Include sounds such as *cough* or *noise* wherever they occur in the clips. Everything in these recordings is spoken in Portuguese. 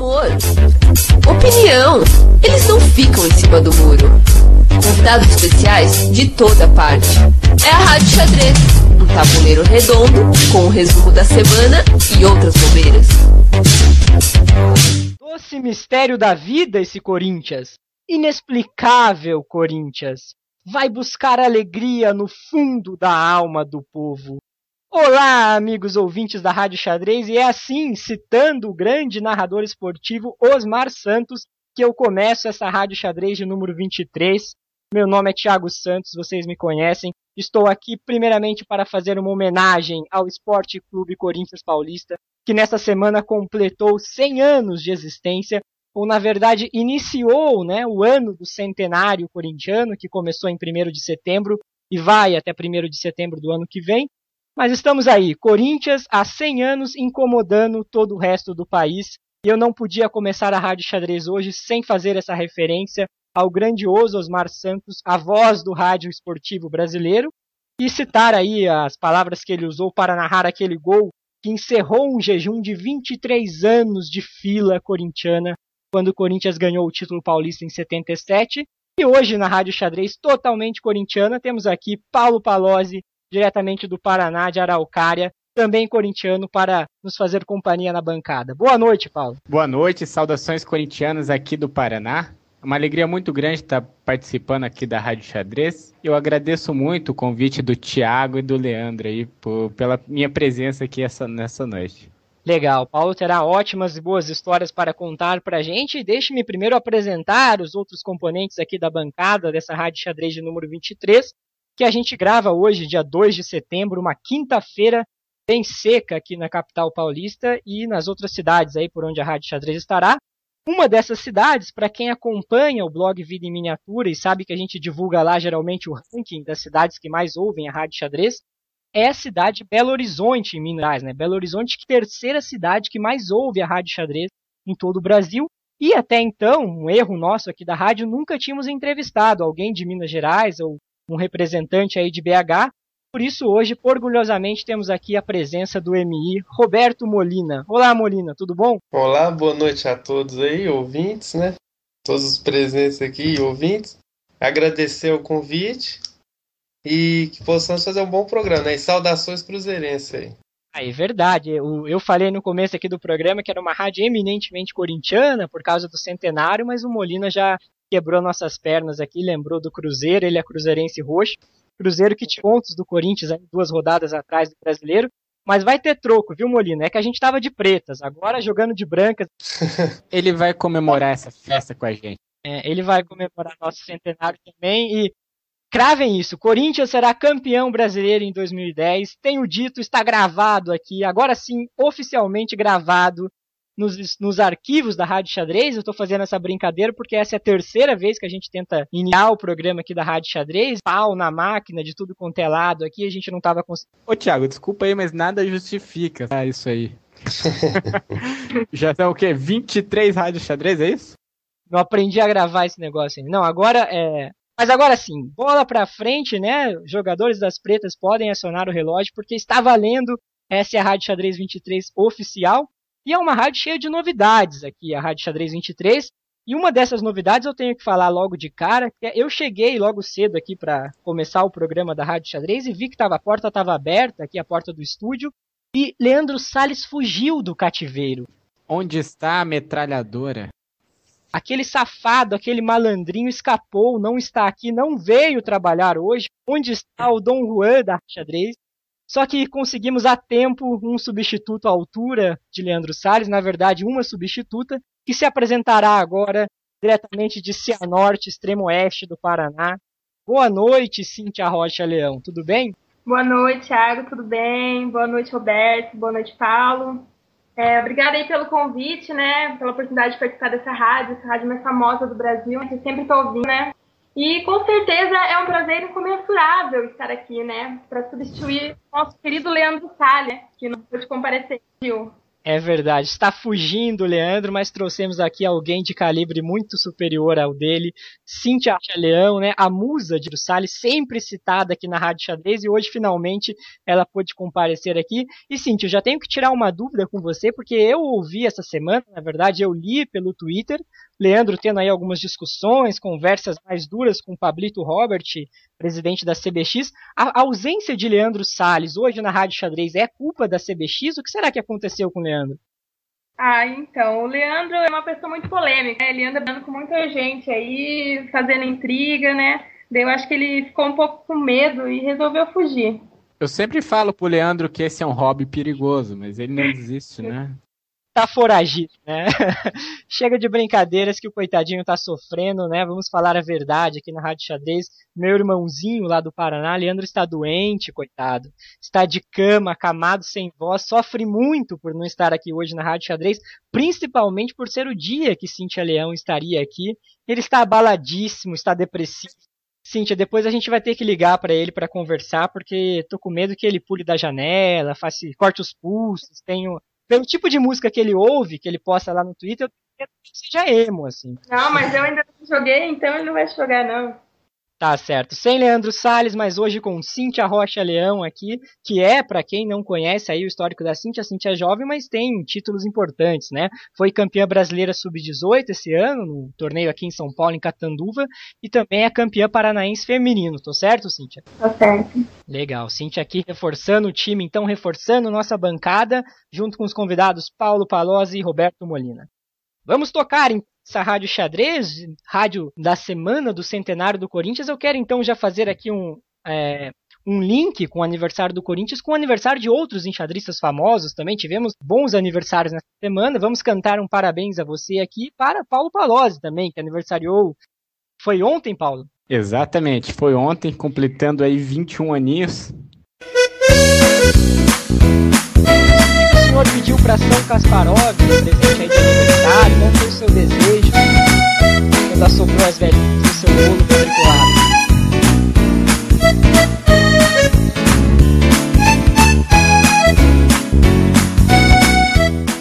Humor. Opinião. Eles não ficam em cima do muro. Convidados especiais de toda parte. É a Rádio Xadrez. Um tabuleiro redondo com o resumo da semana e outras bobeiras. Doce mistério da vida esse Corinthians. Inexplicável Corinthians. Vai buscar alegria no fundo da alma do povo. Olá, amigos ouvintes da Rádio Xadrez, e é assim, citando o grande narrador esportivo Osmar Santos, que eu começo essa Rádio Xadrez de número 23. Meu nome é Thiago Santos, vocês me conhecem. Estou aqui primeiramente para fazer uma homenagem ao Esporte Clube Corinthians Paulista, que nesta semana completou 100 anos de existência, ou na verdade iniciou né, o ano do centenário corintiano, que começou em 1 de setembro e vai até 1 de setembro do ano que vem. Mas estamos aí, Corinthians há 100 anos incomodando todo o resto do país. E eu não podia começar a Rádio Xadrez hoje sem fazer essa referência ao grandioso Osmar Santos, a voz do rádio esportivo brasileiro, e citar aí as palavras que ele usou para narrar aquele gol que encerrou um jejum de 23 anos de fila corintiana, quando o Corinthians ganhou o título paulista em 77. E hoje na Rádio Xadrez, totalmente corintiana, temos aqui Paulo Palozzi, diretamente do Paraná, de Araucária, também corintiano, para nos fazer companhia na bancada. Boa noite, Paulo. Boa noite, saudações corintianas aqui do Paraná. Uma alegria muito grande estar participando aqui da Rádio Xadrez. Eu agradeço muito o convite do Tiago e do Leandro aí por, pela minha presença aqui essa, nessa noite. Legal, Paulo terá ótimas e boas histórias para contar para a gente. Deixe-me primeiro apresentar os outros componentes aqui da bancada dessa Rádio Xadrez de número 23 que a gente grava hoje, dia 2 de setembro, uma quinta-feira bem seca aqui na capital paulista e nas outras cidades aí por onde a Rádio Xadrez estará. Uma dessas cidades, para quem acompanha o blog Vida em Miniatura e sabe que a gente divulga lá geralmente o ranking das cidades que mais ouvem a Rádio Xadrez, é a cidade Belo Horizonte, em Minas Gerais. Né? Belo Horizonte, que é a terceira cidade que mais ouve a Rádio Xadrez em todo o Brasil. E até então, um erro nosso aqui da rádio, nunca tínhamos entrevistado alguém de Minas Gerais ou um representante aí de BH. Por isso, hoje, orgulhosamente, temos aqui a presença do MI, Roberto Molina. Olá, Molina, tudo bom? Olá, boa noite a todos aí, ouvintes, né? Todos os presentes aqui, ouvintes. Agradecer o convite e que possamos fazer um bom programa, né? E saudações cruzeirenses aí. Ah, é verdade. Eu, eu falei no começo aqui do programa que era uma rádio eminentemente corintiana por causa do centenário, mas o Molina já quebrou nossas pernas aqui, lembrou do Cruzeiro, ele é cruzeirense roxo. Cruzeiro que tinha pontos do Corinthians duas rodadas atrás do brasileiro. Mas vai ter troco, viu, Molina? É que a gente tava de pretas, agora jogando de brancas. *laughs* ele vai comemorar essa festa com a gente. É, ele vai comemorar nosso centenário também e cravem isso. Corinthians será campeão brasileiro em 2010. Tenho dito, está gravado aqui, agora sim, oficialmente gravado nos, nos arquivos da Rádio Xadrez. Eu estou fazendo essa brincadeira porque essa é a terceira vez que a gente tenta iniciar o programa aqui da Rádio Xadrez. Pau na máquina, de tudo quanto é lado aqui, a gente não estava conseguindo. Ô, Thiago, desculpa aí, mas nada justifica ah, isso aí. *laughs* Já são o quê? 23 rádios xadrez, é isso? Não aprendi a gravar esse negócio ainda. Não, agora é. Mas agora sim, bola pra frente, né? Jogadores das pretas podem acionar o relógio porque está valendo. Essa é a Rádio Xadrez 23 oficial. E é uma rádio cheia de novidades aqui, a Rádio Xadrez 23. E uma dessas novidades eu tenho que falar logo de cara, que é, eu cheguei logo cedo aqui para começar o programa da Rádio Xadrez e vi que tava, a porta estava aberta, aqui a porta do estúdio, e Leandro Sales fugiu do cativeiro. Onde está a metralhadora? Aquele safado, aquele malandrinho escapou, não está aqui, não veio trabalhar hoje. Onde está o Dom Juan da Xadrez? Só que conseguimos a tempo um substituto à altura de Leandro Salles, na verdade, uma substituta, que se apresentará agora diretamente de Cianorte, extremo oeste do Paraná. Boa noite, Cintia Rocha Leão, tudo bem? Boa noite, Thiago, tudo bem? Boa noite, Roberto, boa noite, Paulo. É, obrigada aí pelo convite, né? Pela oportunidade de participar dessa rádio, essa rádio mais famosa do Brasil, que sempre estou ouvindo, né? E com certeza é um prazer incomensurável estar aqui, né? Para substituir nosso querido Leandro Salles, que não pôde comparecer. Viu? É verdade. Está fugindo, Leandro, mas trouxemos aqui alguém de calibre muito superior ao dele. Cintia Leão, né? A musa de Salles, sempre citada aqui na Rádio Xadrez, e hoje finalmente ela pôde comparecer aqui. E Cintia, eu já tenho que tirar uma dúvida com você, porque eu ouvi essa semana, na verdade, eu li pelo Twitter, Leandro tendo aí algumas discussões, conversas mais duras com o Pablito Robert, presidente da CBX. A ausência de Leandro Salles hoje na Rádio Xadrez é culpa da CBX? O que será que aconteceu com o Leandro? Ah, então, o Leandro é uma pessoa muito polêmica, né? ele anda andando com muita gente aí, fazendo intriga, né? Daí eu acho que ele ficou um pouco com medo e resolveu fugir. Eu sempre falo pro Leandro que esse é um hobby perigoso, mas ele não desiste, né? *laughs* tá foragido, né? *laughs* Chega de brincadeiras que o coitadinho tá sofrendo, né? Vamos falar a verdade aqui na Rádio Xadrez. Meu irmãozinho lá do Paraná, Leandro, está doente, coitado. Está de cama, acamado, sem voz, sofre muito por não estar aqui hoje na Rádio Xadrez, principalmente por ser o dia que Cintia Leão estaria aqui. Ele está abaladíssimo, está depressivo. Cíntia, depois a gente vai ter que ligar para ele para conversar, porque tô com medo que ele pule da janela, faça, corte os pulsos, tenho pelo tipo de música que ele ouve, que ele posta lá no Twitter, eu que seja emo, assim. Não, mas eu ainda não joguei, então ele não vai jogar, não. Tá certo. Sem Leandro Salles, mas hoje com Cíntia Rocha Leão aqui, que é, para quem não conhece aí o histórico da Cíntia, a Cíntia é jovem, mas tem títulos importantes, né? Foi campeã brasileira sub-18 esse ano, no torneio aqui em São Paulo, em Catanduva, e também é campeã paranaense feminino, tô certo, Cíntia? Tô certo. Legal. Cíntia aqui reforçando o time, então reforçando nossa bancada, junto com os convidados Paulo Palozzi e Roberto Molina. Vamos tocar em essa rádio xadrez, rádio da semana do centenário do Corinthians, eu quero então já fazer aqui um, é, um link com o aniversário do Corinthians, com o aniversário de outros enxadristas famosos também. Tivemos bons aniversários nessa semana. Vamos cantar um parabéns a você aqui para Paulo Palozzi também, que aniversariou. Foi ontem, Paulo? Exatamente, foi ontem, completando aí 21 aninhos. O senhor pediu para São Kasparov, presente aí de aniversário, não foi o seu desejo, quando assoprou as velhinhas do seu bolo quadriculado.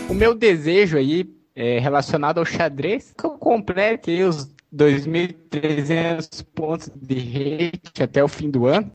O meu desejo aí é relacionado ao xadrez, que eu complete os 2.300 pontos de rate até o fim do ano.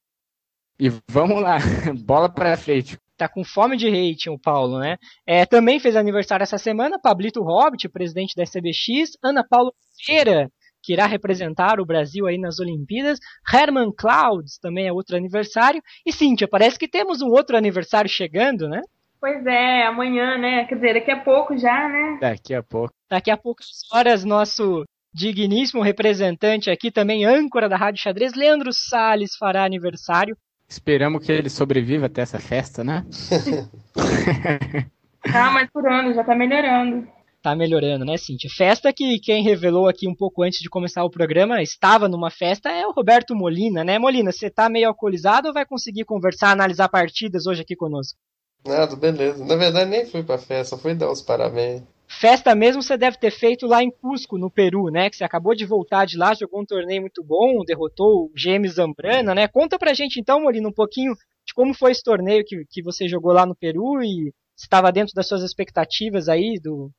E vamos lá, *laughs* bola para frente. Tá com fome de hate o Paulo, né? É, também fez aniversário essa semana, Pablito Hobbit, presidente da SBX, Ana Paula Feira, que irá representar o Brasil aí nas Olimpíadas, Herman Clouds, também é outro aniversário, e Cíntia, parece que temos um outro aniversário chegando, né? Pois é, amanhã, né? Quer dizer, daqui a pouco já, né? Daqui a pouco. Daqui a poucas horas, nosso digníssimo representante aqui, também âncora da Rádio Xadrez, Leandro Sales fará aniversário. Esperamos que ele sobreviva até essa festa, né? *laughs* tá mais por ano, já tá melhorando. Tá melhorando, né, Cintia? Festa que quem revelou aqui um pouco antes de começar o programa estava numa festa é o Roberto Molina, né? Molina, você tá meio alcoolizado ou vai conseguir conversar, analisar partidas hoje aqui conosco? Nada, beleza. Na verdade, nem fui pra festa, fui dar os parabéns. Festa mesmo você deve ter feito lá em Cusco, no Peru, né? Que você acabou de voltar de lá, jogou um torneio muito bom, derrotou o James Zambrana, né? Conta pra gente então, Molina, um pouquinho de como foi esse torneio que, que você jogou lá no Peru e estava dentro das suas expectativas aí do,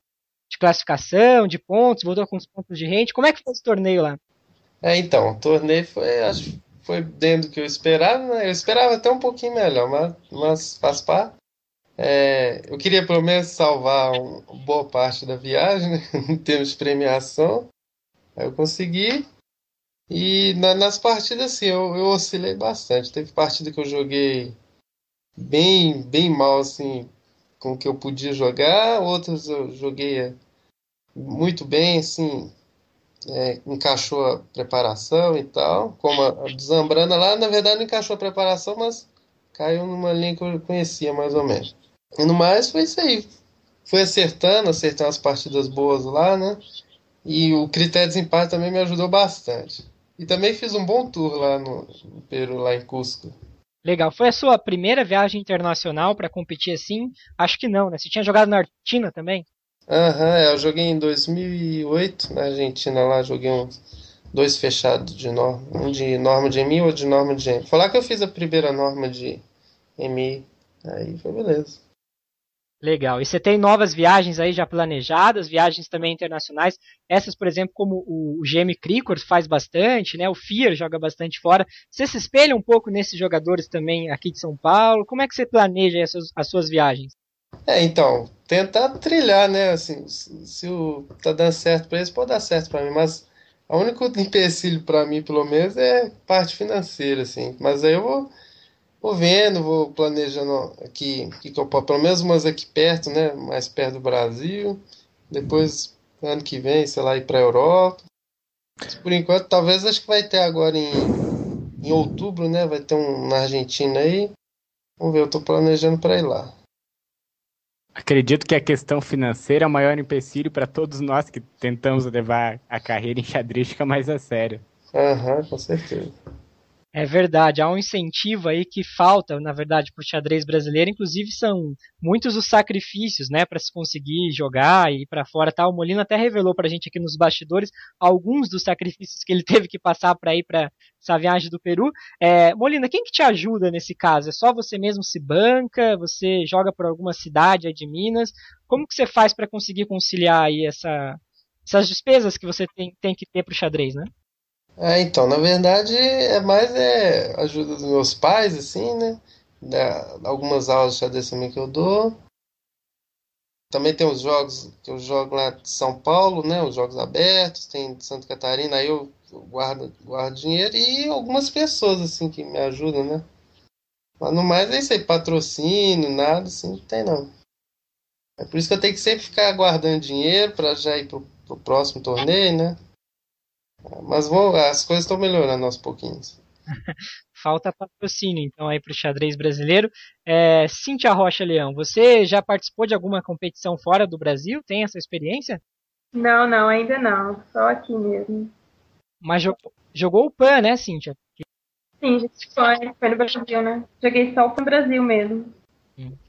de classificação, de pontos, voltou com os pontos de rente. Como é que foi esse torneio lá? É, então, o torneio foi, acho, foi dentro do que eu esperava, né? Eu esperava até um pouquinho melhor, mas, mas faz parte. É, eu queria pelo menos salvar uma boa parte da viagem, né? *laughs* em termos de premiação. Aí eu consegui. E na, nas partidas, assim, eu, eu oscilei bastante. Teve partida que eu joguei bem, bem mal, assim, com o que eu podia jogar. Outras eu joguei muito bem, assim, é, encaixou a preparação e tal. Como a, a Zambrana lá, na verdade, não encaixou a preparação, mas caiu numa linha que eu conhecia mais ou menos. E no mais foi isso aí. Foi acertando, acertando as partidas boas lá, né? E o critério de desempate também me ajudou bastante. E também fiz um bom tour lá no, no Peru, lá em Cusco. Legal. Foi a sua primeira viagem internacional para competir assim? Acho que não, né? Você tinha jogado na Argentina também? Aham, uhum, eu joguei em 2008 na Argentina lá, joguei uns dois fechados de norma, um de norma de EMI e outro de norma de EMI. Falar que eu fiz a primeira norma de EMI, aí foi beleza. Legal. E você tem novas viagens aí já planejadas, viagens também internacionais. Essas, por exemplo, como o GM Cricor faz bastante, né? O Fear joga bastante fora. Você se espelha um pouco nesses jogadores também aqui de São Paulo? Como é que você planeja as suas, as suas viagens? É, então, tentar trilhar, né? Assim, se, se o, tá dando certo para eles, pode dar certo para mim, mas o único *laughs* empecilho para mim, pelo menos, é parte financeira, assim. Mas aí eu vou vou vendo, vou planejando aqui, aqui que eu pelo menos umas aqui perto, né? Mais perto do Brasil. Depois, ano que vem, sei lá, ir para a Europa. Mas por enquanto, talvez acho que vai ter agora em, em outubro, né? Vai ter um na Argentina aí. Vamos ver, eu estou planejando para ir lá. Acredito que a questão financeira é o maior empecilho para todos nós que tentamos levar a carreira em xadrística mais a sério. Aham, uhum, com certeza. É verdade, há um incentivo aí que falta, na verdade, para o xadrez brasileiro. Inclusive, são muitos os sacrifícios, né, para se conseguir jogar e ir para fora. Tá? O Molina até revelou para a gente aqui nos bastidores alguns dos sacrifícios que ele *laughs* teve que passar para ir para essa viagem do Peru. É, Molina, quem que te ajuda nesse caso? É só você mesmo se banca? Você joga por alguma cidade de Minas? Como que você faz para conseguir conciliar aí essa, essas despesas que você tem, tem que ter para o xadrez, né? É, então, na verdade, é mais é, ajuda dos meus pais, assim, né? Da, algumas aulas de xadrez também que eu dou. Também tem os jogos que eu jogo lá de São Paulo, né? Os jogos abertos, tem de Santa Catarina, aí eu guardo, guardo dinheiro e algumas pessoas, assim, que me ajudam, né? Mas no mais isso aí, patrocínio, nada assim, não tem não. É por isso que eu tenho que sempre ficar guardando dinheiro para já ir pro, pro próximo torneio, né? Mas vou, as coisas estão melhorando aos pouquinhos. *laughs* Falta patrocínio, então, aí para o xadrez brasileiro. É, Cíntia Rocha Leão, você já participou de alguma competição fora do Brasil? Tem essa experiência? Não, não, ainda não. Só aqui mesmo. Mas jogou, jogou o PAN, né, Cíntia? Sim, gente foi, foi no Brasil, né? Joguei só o Brasil mesmo.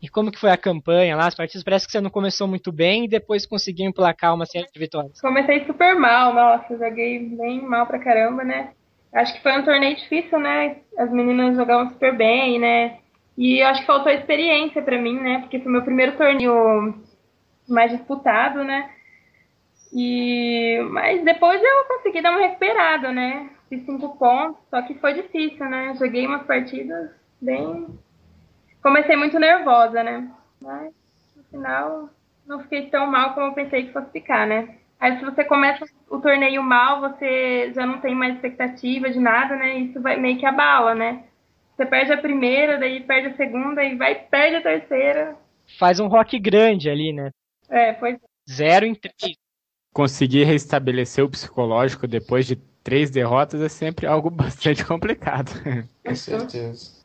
E como que foi a campanha lá? As partidas parece que você não começou muito bem e depois conseguiu emplacar uma série de vitórias. Comecei super mal, nossa, joguei bem mal pra caramba, né? Acho que foi um torneio difícil, né? As meninas jogavam super bem, né? E acho que faltou experiência para mim, né? Porque foi meu primeiro torneio mais disputado, né? E mas depois eu consegui dar uma recuperada, né? Fiz cinco pontos, só que foi difícil, né? Joguei umas partidas bem comecei muito nervosa, né? Mas no final não fiquei tão mal como eu pensei que fosse ficar, né? Aí se você começa o torneio mal, você já não tem mais expectativa de nada, né? Isso vai meio que abala, né? Você perde a primeira, daí perde a segunda e vai perde a terceira. Faz um rock grande ali, né? É, pois Zero em três. Conseguir restabelecer o psicológico depois de três derrotas é sempre algo *laughs* bastante complicado. Com certeza.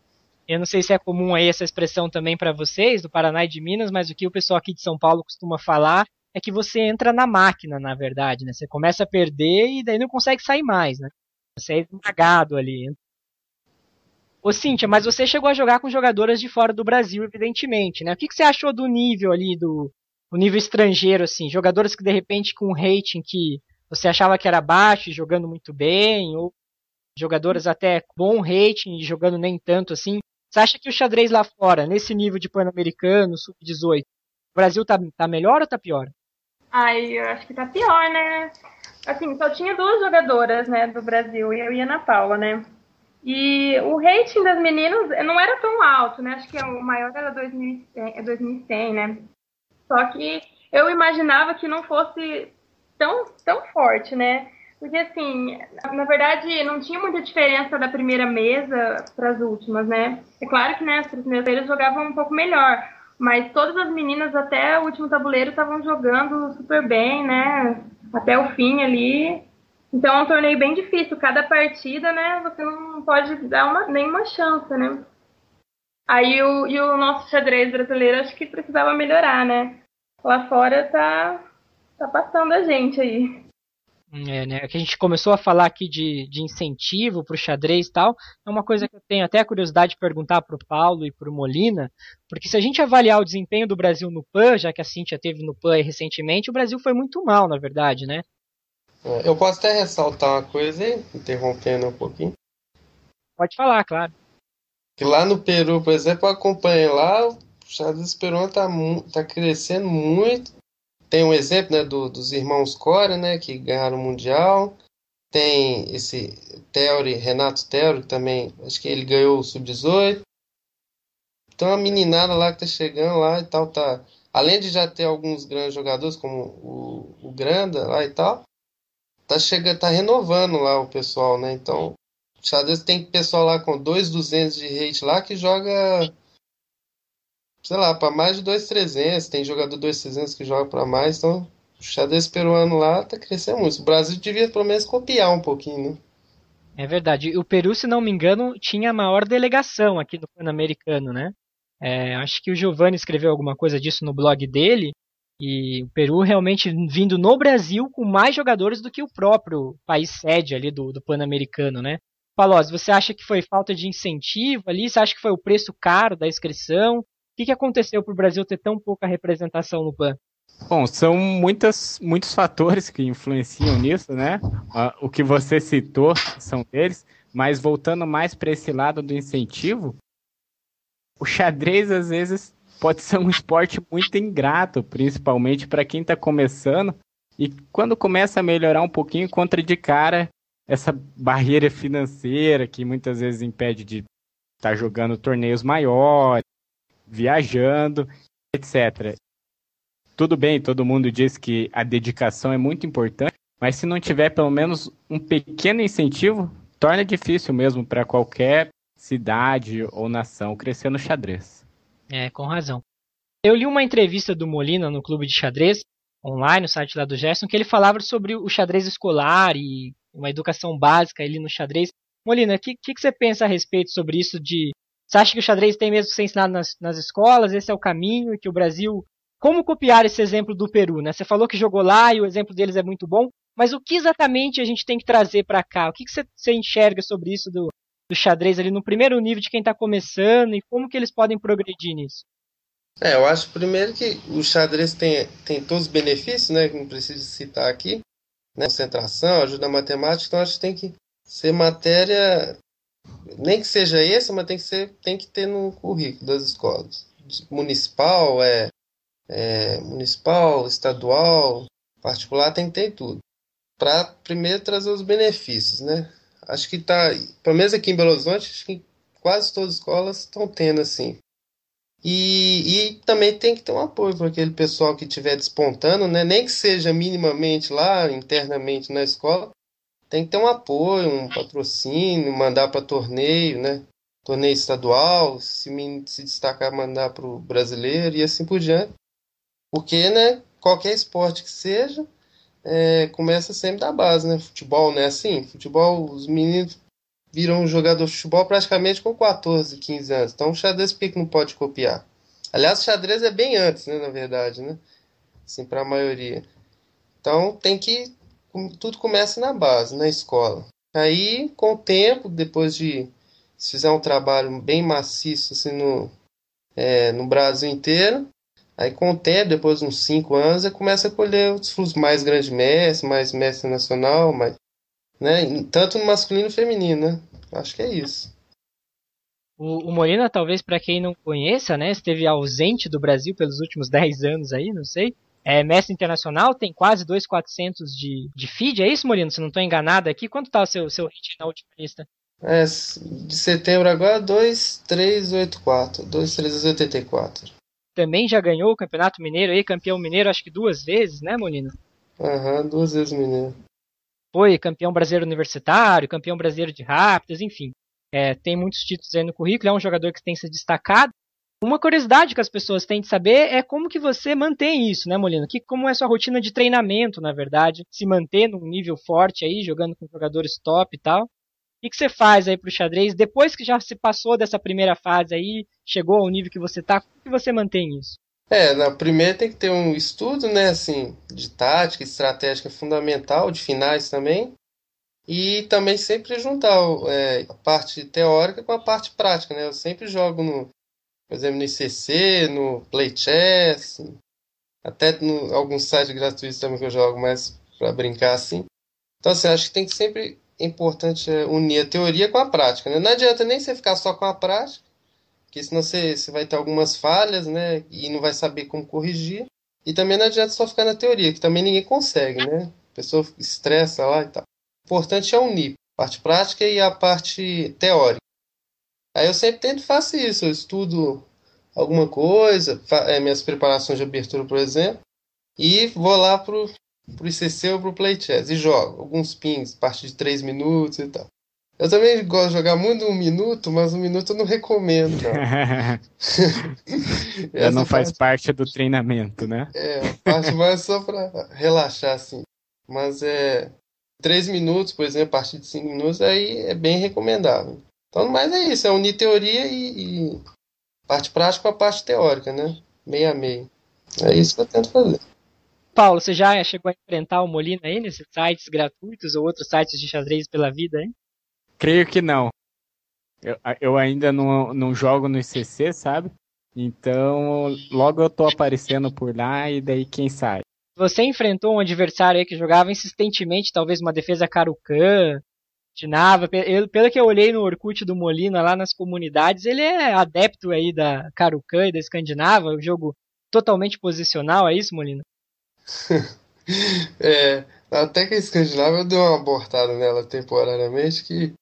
Eu não sei se é comum aí essa expressão também para vocês, do Paraná e de Minas, mas o que o pessoal aqui de São Paulo costuma falar é que você entra na máquina, na verdade, né? Você começa a perder e daí não consegue sair mais, né? Você é esmagado ali. Ô Cíntia, mas você chegou a jogar com jogadoras de fora do Brasil, evidentemente, né? O que, que você achou do nível ali, do nível estrangeiro, assim? Jogadoras que de repente com um rating que você achava que era baixo e jogando muito bem, ou jogadoras até bom rating e jogando nem tanto assim. Você acha que o xadrez lá fora, nesse nível de Pan-Americano, Sub-18, o Brasil tá, tá melhor ou tá pior? Ai, eu acho que tá pior, né? Assim, só tinha duas jogadoras, né, do Brasil, eu e Ana Paula, né? E o rating das meninas não era tão alto, né? Acho que o maior era 2100, 2100 né? Só que eu imaginava que não fosse tão, tão forte, né? Porque, assim, na verdade, não tinha muita diferença da primeira mesa para as últimas, né? É claro que né, as primeiras jogavam um pouco melhor, mas todas as meninas até o último tabuleiro estavam jogando super bem, né? Até o fim ali. Então é um torneio bem difícil. Cada partida, né? Você não pode dar uma, nenhuma chance, né? Aí o, e o nosso xadrez brasileiro acho que precisava melhorar, né? Lá fora tá, tá passando a gente aí. É, né? Que a gente começou a falar aqui de, de incentivo para o xadrez e tal. É uma coisa que eu tenho até curiosidade de perguntar para o Paulo e para o Molina, porque se a gente avaliar o desempenho do Brasil no PAN, já que a Cintia teve no PAN recentemente, o Brasil foi muito mal, na verdade, né? É, eu posso até ressaltar uma coisa interrompendo um pouquinho. Pode falar, claro. Que lá no Peru, por exemplo, eu acompanhei lá, xadrez peruano tá, tá crescendo muito. Tem um exemplo né, do, dos irmãos Core, né, que ganharam o Mundial. Tem esse Theory, Renato Theory, também, acho que ele ganhou o Sub-18. Então a meninada lá que tá chegando lá e tal, tá. Além de já ter alguns grandes jogadores, como o, o Granda lá e tal, tá chegando, tá renovando lá o pessoal, né? Então, xadrez tem pessoal lá com 2,200 de rate lá que joga sei lá, para mais de 2,300, tem jogador 2,300 que joga para mais, então o xadrez peruano lá tá crescendo muito. O Brasil devia pelo menos copiar um pouquinho, né? É verdade. O Peru, se não me engano, tinha a maior delegação aqui no Pan-Americano, né? É, acho que o Giovanni escreveu alguma coisa disso no blog dele. E o Peru realmente vindo no Brasil com mais jogadores do que o próprio país sede ali do, do Pan-Americano, né? Palós, você acha que foi falta de incentivo ali? Você acha que foi o preço caro da inscrição? Que, que aconteceu para o Brasil ter tão pouca representação no PAN? Bom, são muitas, muitos fatores que influenciam nisso, né? o que você citou são deles, mas voltando mais para esse lado do incentivo, o xadrez às vezes pode ser um esporte muito ingrato, principalmente para quem está começando. E quando começa a melhorar um pouquinho, encontra de cara essa barreira financeira que muitas vezes impede de estar tá jogando torneios maiores, viajando, etc. Tudo bem, todo mundo diz que a dedicação é muito importante, mas se não tiver pelo menos um pequeno incentivo, torna difícil mesmo para qualquer cidade ou nação crescer no xadrez. É, com razão. Eu li uma entrevista do Molina no Clube de Xadrez, online, no site lá do Gerson, que ele falava sobre o xadrez escolar e uma educação básica ali no xadrez. Molina, o que, que, que, você pensa a respeito sobre isso de... Você acha que o xadrez tem mesmo que ser ensinado nas, nas escolas, esse é o caminho, que o Brasil... Como copiar esse exemplo do Peru, né? Você falou que jogou lá e o exemplo deles é muito bom, mas o que exatamente a gente tem que trazer para cá? O que, que você, você enxerga sobre isso do, do xadrez ali no primeiro nível de quem está começando e como que eles podem progredir nisso? É, eu acho primeiro que o xadrez tem, tem todos os benefícios, né, que não preciso citar aqui, né, concentração, ajuda matemática, então acho que tem que ser matéria, nem que seja esse, mas tem que, ser, tem que ter no currículo das escolas. Municipal, é, é municipal, estadual, particular, tem que ter tudo. Para primeiro trazer os benefícios, né? Acho que tá, pelo menos aqui em Belo Horizonte, acho que quase todas as escolas estão tendo assim. E, e também tem que ter um apoio para aquele pessoal que estiver despontando, né? nem que seja minimamente lá, internamente na escola, tem que ter um apoio, um patrocínio, mandar para torneio, né? torneio estadual, se, se destacar, mandar para o brasileiro e assim por diante. Porque né, qualquer esporte que seja, é, começa sempre da base, né? Futebol, né? Assim, futebol, os meninos viram jogador de futebol praticamente com 14, 15 anos. Então, o xadrez por que, que não pode copiar? Aliás, o xadrez é bem antes, né? Na verdade, né? Assim, para a maioria. Então, tem que. Tudo começa na base, na escola. Aí, com o tempo, depois de. Se fizer um trabalho bem maciço assim, no, é, no Brasil inteiro, Aí com o tempo, depois de uns 5 anos, eu começo a colher os mais grandes mestres, mais mestre nacional, mais, né? tanto no masculino e feminino, né? Acho que é isso. O, o Molina, talvez para quem não conheça, né, esteve ausente do Brasil pelos últimos *laughs* 10 anos aí, não sei. É mestre internacional, tem quase 2,400 de, de feed, é isso, Molina? Se não estou enganado aqui, quanto tá o seu, seu hit na última lista? É, de setembro agora, 2,384, 2,384 também já ganhou o Campeonato Mineiro aí, campeão mineiro acho que duas vezes, né, Molina? Aham, uhum, duas vezes mineiro. Foi campeão brasileiro universitário, campeão brasileiro de rápidas, enfim. É, tem muitos títulos aí no currículo, é um jogador que tem se destacado. Uma curiosidade que as pessoas têm de saber é como que você mantém isso, né, Molina? Que, como é sua rotina de treinamento, na verdade, se manter num nível forte aí, jogando com jogadores top e tal. O que, você faz aí pro xadrez depois que já se passou dessa primeira fase aí, chegou ao nível que você tá? Como que você mantém isso? É, na primeira tem que ter um estudo, né, assim, de tática, estratégica fundamental, de finais também. E também sempre juntar é, a parte teórica com a parte prática, né? Eu sempre jogo no, por exemplo, no ICC, no Play Chess, até no alguns sites gratuitos também que eu jogo mais para brincar assim. Então, assim, acho que tem que sempre importante é unir a teoria com a prática. Né? Não adianta nem você ficar só com a prática, porque senão você, você vai ter algumas falhas, né? E não vai saber como corrigir. E também não adianta só ficar na teoria, que também ninguém consegue, né? A pessoa estressa lá e tal. O importante é unir a parte prática e a parte teórica. Aí eu sempre tento fazer isso, eu estudo alguma coisa, é, minhas preparações de abertura, por exemplo, e vou lá pro, pro ICC ou pro Play Chess e jogo alguns pings, parte de 3 minutos e tal. Eu também gosto de jogar muito um minuto, mas um minuto eu não recomendo. Não. *laughs* não faz parte... parte do treinamento, né? É, parte mais só para relaxar, assim. Mas é. Três minutos, por exemplo, a partir de cinco minutos, aí é bem recomendável. Então, mas é isso, é unir teoria e, e parte prática com a parte teórica, né? Meio a meio. É isso que eu tento fazer. Paulo, você já chegou a enfrentar o Molina aí nesses sites gratuitos ou outros sites de xadrez pela vida, hein? Creio que não. Eu, eu ainda não, não jogo no ICC, sabe? Então, logo eu tô aparecendo por lá e daí quem sabe. Você enfrentou um adversário aí que jogava insistentemente, talvez uma defesa Karukan, Tinava, pelo que eu olhei no Orkut do Molina lá nas comunidades, ele é adepto aí da Karukan e da Escandinava, um jogo totalmente posicional, é isso, Molina? *laughs* é, até que a Escandinava eu dei uma abortada nela temporariamente que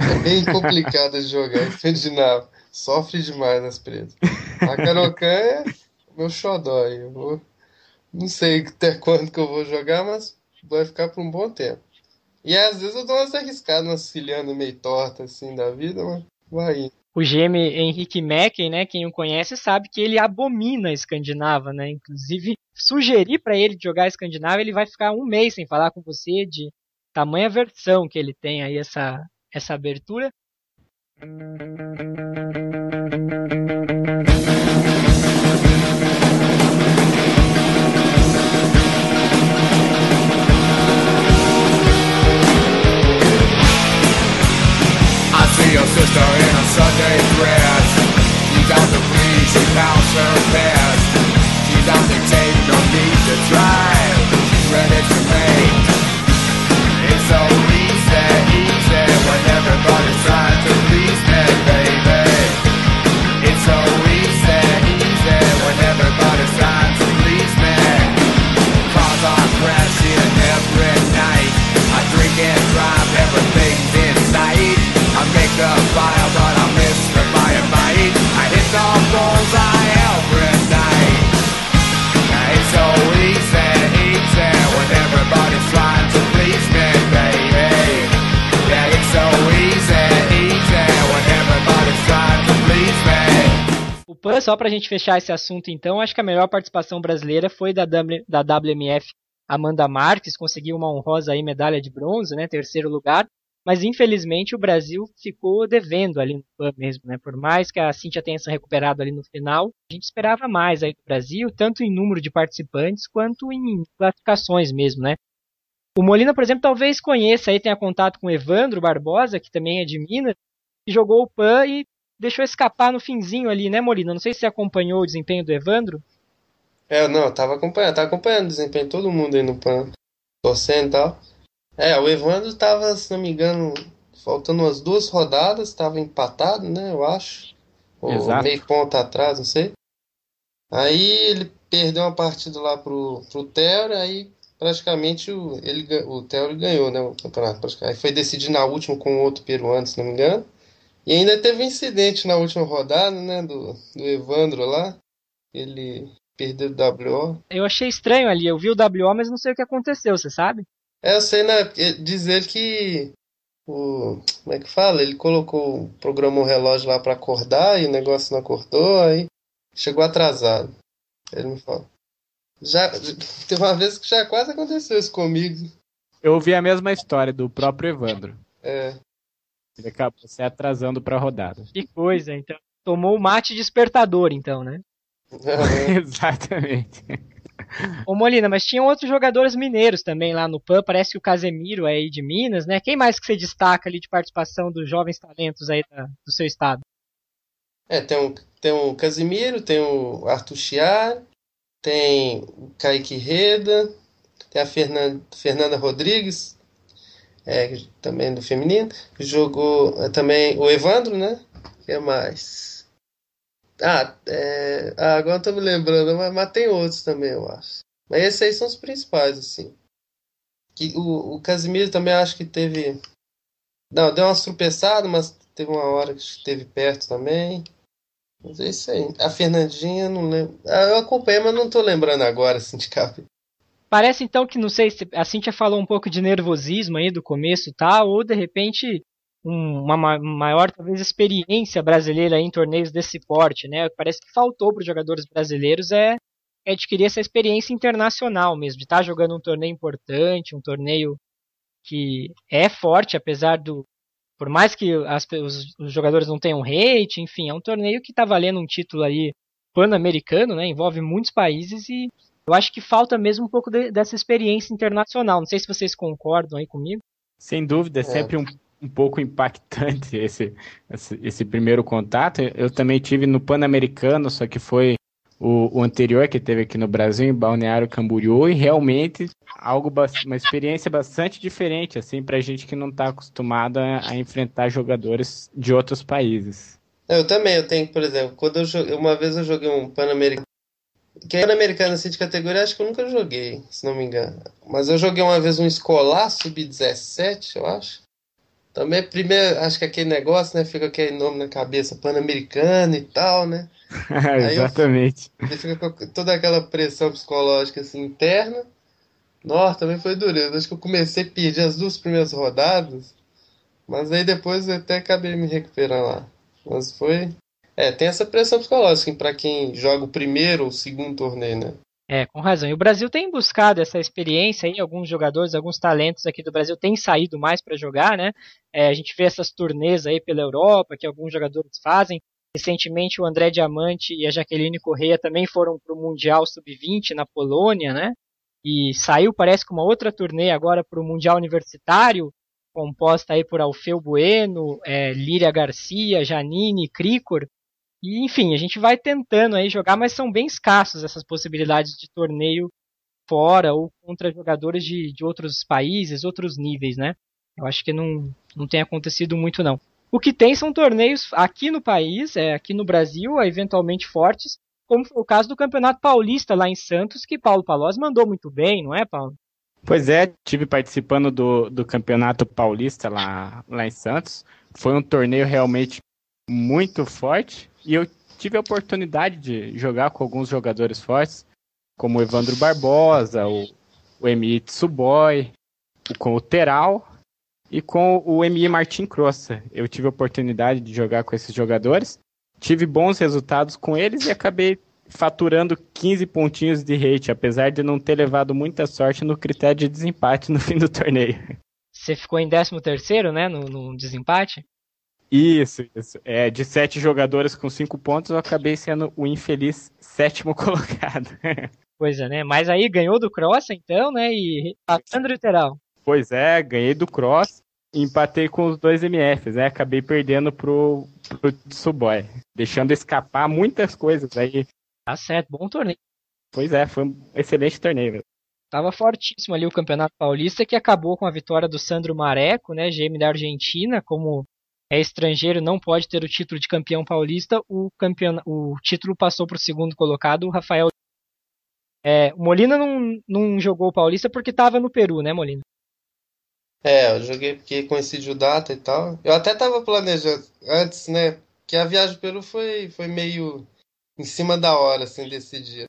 é bem complicado de jogar escandinavo. Sofre demais as presas. A Karokan é meu xodó. Eu vou... Não sei até quando que eu vou jogar, mas vai ficar por um bom tempo. E às vezes eu dou umas arriscadas, umas filhando meio torta assim da vida, mas vai O gêmeo Henrique Mecken, né, quem o conhece sabe que ele abomina a escandinava, né? Inclusive, sugerir para ele jogar a escandinava, ele vai ficar um mês sem falar com você de tamanha versão que ele tem aí essa essa abertura. Your sister in a Sunday dress. She's out to please, she pounds her past She's out to take, no need to She's ready to make só para a gente fechar esse assunto então, acho que a melhor participação brasileira foi da, w, da WMF Amanda Marques, conseguiu uma honrosa aí medalha de bronze, né, terceiro lugar, mas infelizmente o Brasil ficou devendo ali no PAN mesmo, né, por mais que a Cintia tenha se recuperado ali no final, a gente esperava mais aí do Brasil, tanto em número de participantes quanto em classificações mesmo, né. O Molina, por exemplo, talvez conheça aí, tenha contato com Evandro Barbosa, que também é de Minas, que jogou o PAN e deixou escapar no finzinho ali, né, Molina? Não sei se você acompanhou o desempenho do Evandro. É, não, eu tava acompanhando, tava acompanhando o desempenho de todo mundo aí no PAN, torcendo e tal. É, o Evandro tava, se não me engano, faltando umas duas rodadas, tava empatado, né, eu acho. Ou Exato. meio ponto atrás, não sei. Aí ele perdeu uma partida lá pro, pro Theo, aí praticamente o, ele, o Theo ganhou, né, o campeonato. Aí foi decidido na última com outro peruano, se não me engano. E ainda teve um incidente na última rodada, né, do, do Evandro lá. Ele perdeu o WO. Eu achei estranho ali, eu vi o WO, mas não sei o que aconteceu, você sabe? É, eu sei, né, dizer que o como é que fala? Ele colocou, programou o relógio lá para acordar e o negócio não acordou, aí chegou atrasado. Ele me falou. Já teve uma vez que já quase aconteceu isso comigo. Eu ouvi a mesma história do próprio Evandro. É. Ele acabou se atrasando para a rodada. Que coisa, então. Tomou o mate despertador, então, né? *laughs* Exatamente. Ô Molina, mas tinham outros jogadores mineiros também lá no PAN, parece que o Casemiro é aí de Minas, né? Quem mais que você destaca ali de participação dos jovens talentos aí da, do seu estado? É, tem o, tem o Casemiro, tem o Arthur Chiar, tem o Kaique Reda, tem a Fernanda, Fernanda Rodrigues, é, também do feminino. Jogou é, também o Evandro, né? que é mais? Ah, é... ah, agora eu tô me lembrando, mas, mas, tem outros também, eu acho. Mas esses aí são os principais, assim. Que, o, o Casimiro também acho que teve. Não, deu umas tropeçadas, mas teve uma hora que esteve perto também. Mas é isso aí. A Fernandinha, não lembro. Ah, eu acompanhei, mas não tô lembrando agora, assim, de cabeça. Parece então que, não sei, se a Cintia falou um pouco de nervosismo aí do começo tal, tá? ou de repente uma maior, talvez, experiência brasileira em torneios desse porte, né? Parece que faltou para os jogadores brasileiros é, é adquirir essa experiência internacional mesmo, de estar tá jogando um torneio importante, um torneio que é forte, apesar do. Por mais que as, os, os jogadores não tenham hate, enfim, é um torneio que está valendo um título aí pan-americano, né? Envolve muitos países e eu acho que falta mesmo um pouco de, dessa experiência internacional. Não sei se vocês concordam aí comigo. Sem dúvida, é, é. sempre um, um pouco impactante *laughs* esse, esse, esse, primeiro contato. Eu também tive no Pan-Americano, só que foi o, o, anterior que teve aqui no Brasil, em Balneário Camboriú, e realmente algo uma experiência bastante diferente, assim, pra gente que não está acostumado a, enfrentar jogadores de outros países. Eu também, eu tenho, por exemplo, quando eu joguei, uma vez eu joguei um Pan-Americano que é americano assim de categoria, acho que eu nunca joguei, se não me engano. Mas eu joguei uma vez um escolar, sub-17, eu acho. Também, primeiro, acho que aquele negócio, né? Fica aquele nome na cabeça, pan-americano e tal, né? *laughs* Exatamente. Eu, fica com toda aquela pressão psicológica assim, interna. Nossa, também foi dureza. Acho que eu comecei a pedir as duas primeiras rodadas, mas aí depois eu até acabei me recuperando lá. Mas foi, é, tem essa pressão psicológica para quem joga o primeiro ou segundo torneio, né? É, com razão. E o Brasil tem buscado essa experiência aí, alguns jogadores, alguns talentos aqui do Brasil têm saído mais para jogar, né? É, a gente vê essas turnês aí pela Europa que alguns jogadores fazem. Recentemente o André Diamante e a Jaqueline Correia também foram para o Mundial Sub-20 na Polônia, né? E saiu, parece, com uma outra turnê agora para o Mundial Universitário, composta aí por Alfeu Bueno, é, Líria Garcia, Janine, Cricor. E enfim, a gente vai tentando aí jogar, mas são bem escassos essas possibilidades de torneio fora ou contra jogadores de, de outros países, outros níveis, né? Eu acho que não, não tem acontecido muito não. O que tem são torneios aqui no país, é, aqui no Brasil, eventualmente fortes, como foi o caso do Campeonato Paulista lá em Santos, que Paulo Palós mandou muito bem, não é, Paulo? Pois é, tive participando do, do Campeonato Paulista lá, lá em Santos. Foi um torneio realmente muito forte. E eu tive a oportunidade de jogar com alguns jogadores fortes, como o Evandro Barbosa, o, o MI Tsuboy, com o Teral e com o MI Martin Crossa. Eu tive a oportunidade de jogar com esses jogadores, tive bons resultados com eles e acabei faturando 15 pontinhos de rate, apesar de não ter levado muita sorte no critério de desempate no fim do torneio. Você ficou em 13 terceiro, né, no, no desempate? Isso, isso. É, de sete jogadores com cinco pontos, eu acabei sendo o infeliz sétimo *laughs* colocado. Pois é, né? Mas aí ganhou do Cross, então, né? E passando literal. Pois é, ganhei do Cross e empatei com os dois MFs, né? Acabei perdendo pro, pro Tsuboy, deixando escapar muitas coisas aí. Tá certo, bom torneio. Pois é, foi um excelente torneio. Velho. Tava fortíssimo ali o Campeonato Paulista, que acabou com a vitória do Sandro Mareco, né? GM da Argentina, como é estrangeiro, não pode ter o título de campeão paulista, o, campeão, o título passou para o segundo colocado, o Rafael. É, o Molina não, não jogou o paulista porque estava no Peru, né, Molina? É, eu joguei porque coincidiu data e tal. Eu até estava planejando antes, né? Que a viagem ao Peru foi, foi meio em cima da hora, assim, desse dia.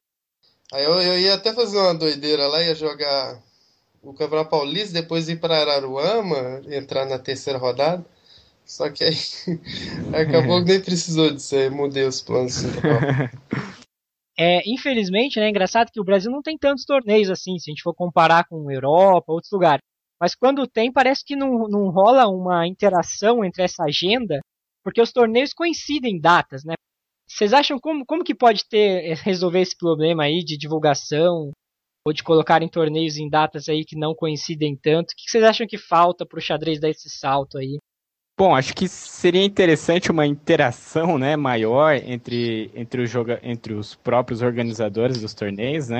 Aí eu, eu ia até fazer uma doideira lá, ia jogar o Campeonato Paulista, depois ir para Araruama, entrar na terceira rodada. Só que aí *laughs* acabou que nem precisou disso aí, mudei os planos. *laughs* É, infelizmente, né, é engraçado que o Brasil não tem tantos torneios assim, se a gente for comparar com Europa, outros lugares. Mas quando tem, parece que não, não rola uma interação entre essa agenda, porque os torneios coincidem em datas, né? Vocês acham como, como que pode ter resolver esse problema aí de divulgação ou de colocar em torneios em datas aí que não coincidem tanto? O que vocês acham que falta para o xadrez dar esse salto aí? Bom, acho que seria interessante uma interação né, maior entre, entre, os joga entre os próprios organizadores dos torneios, né?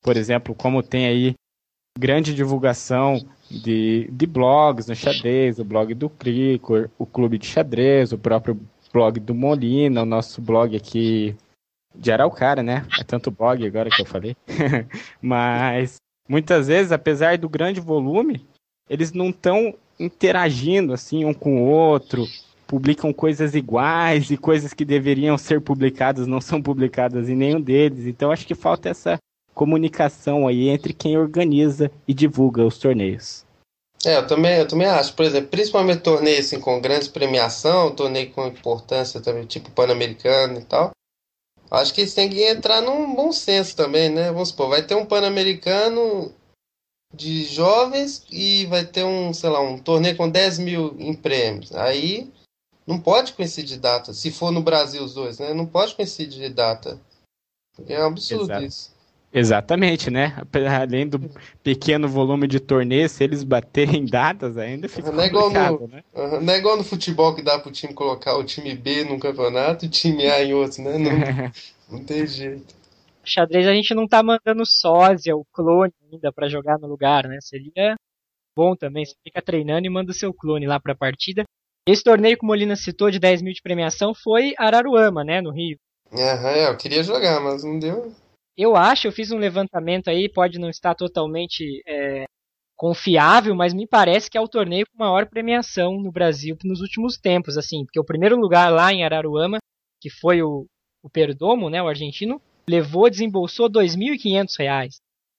Por exemplo, como tem aí grande divulgação de, de blogs no xadrez, o blog do Cricor, o clube de xadrez, o próprio blog do Molina, o nosso blog aqui de Araucária, né? É tanto blog agora que eu falei. *laughs* Mas muitas vezes, apesar do grande volume, eles não estão interagindo assim um com o outro, publicam coisas iguais e coisas que deveriam ser publicadas não são publicadas em nenhum deles. Então acho que falta essa comunicação aí entre quem organiza e divulga os torneios. É, eu também, eu também acho. Por exemplo, principalmente torneios assim, com grande premiação, torneio com importância também, tipo Pan-Americano e tal. Acho que eles têm que entrar num bom senso também, né? Vamos supor, vai ter um Pan-Americano de jovens e vai ter um, sei lá, um torneio com 10 mil em prêmios. Aí não pode coincidir data. Se for no Brasil os dois, né? Não pode coincidir data. É um absurdo Exato. isso. Exatamente, né? Além do pequeno volume de torneios, se eles baterem *laughs* datas ainda fica não é complicado, no, né? Uhum, não é igual no futebol que dá pro time colocar o time B num campeonato e o time A em outro, né? Não, *laughs* não tem jeito. Xadrez a gente não tá mandando sósia, o clone ainda para jogar no lugar, né? Seria bom também, você fica treinando e manda o seu clone lá pra partida. Esse torneio que o Molina citou de 10 mil de premiação foi Araruama, né, no Rio. Aham, é, eu queria jogar, mas não deu. Eu acho, eu fiz um levantamento aí, pode não estar totalmente é, confiável, mas me parece que é o torneio com maior premiação no Brasil nos últimos tempos, assim, porque o primeiro lugar lá em Araruama, que foi o, o Perdomo, né, o argentino, levou, desembolsou R$ 2.500.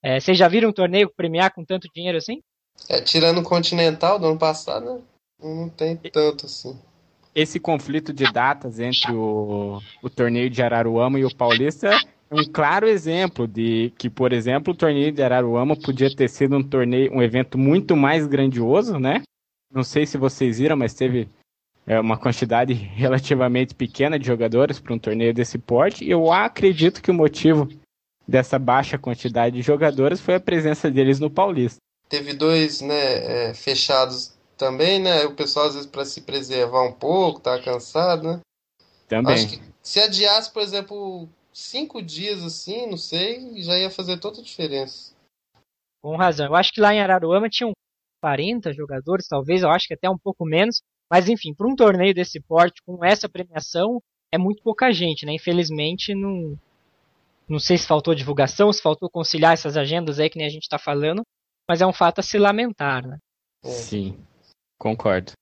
É, vocês já viram um torneio premiar com tanto dinheiro assim? É, tirando o Continental do ano passado, né? não tem tanto assim. Esse conflito de datas entre o, o torneio de Araruama e o Paulista um claro exemplo de que, por exemplo, o torneio de Araruama podia ter sido um torneio, um evento muito mais grandioso, né? Não sei se vocês viram, mas teve é, uma quantidade relativamente pequena de jogadores para um torneio desse porte. E eu acredito que o motivo dessa baixa quantidade de jogadores foi a presença deles no Paulista. Teve dois, né, é, fechados também, né? O pessoal às vezes para se preservar um pouco, tá cansado, né? Também. Acho que se adiasse, por exemplo, cinco dias assim, não sei, já ia fazer toda a diferença. Com razão. Eu acho que lá em Araruama tinham 40 jogadores, talvez, eu acho que até um pouco menos. Mas enfim, para um torneio desse porte, com essa premiação, é muito pouca gente, né? Infelizmente, não, não sei se faltou divulgação, se faltou conciliar essas agendas aí que nem a gente está falando, mas é um fato a se lamentar, né? Sim, concordo.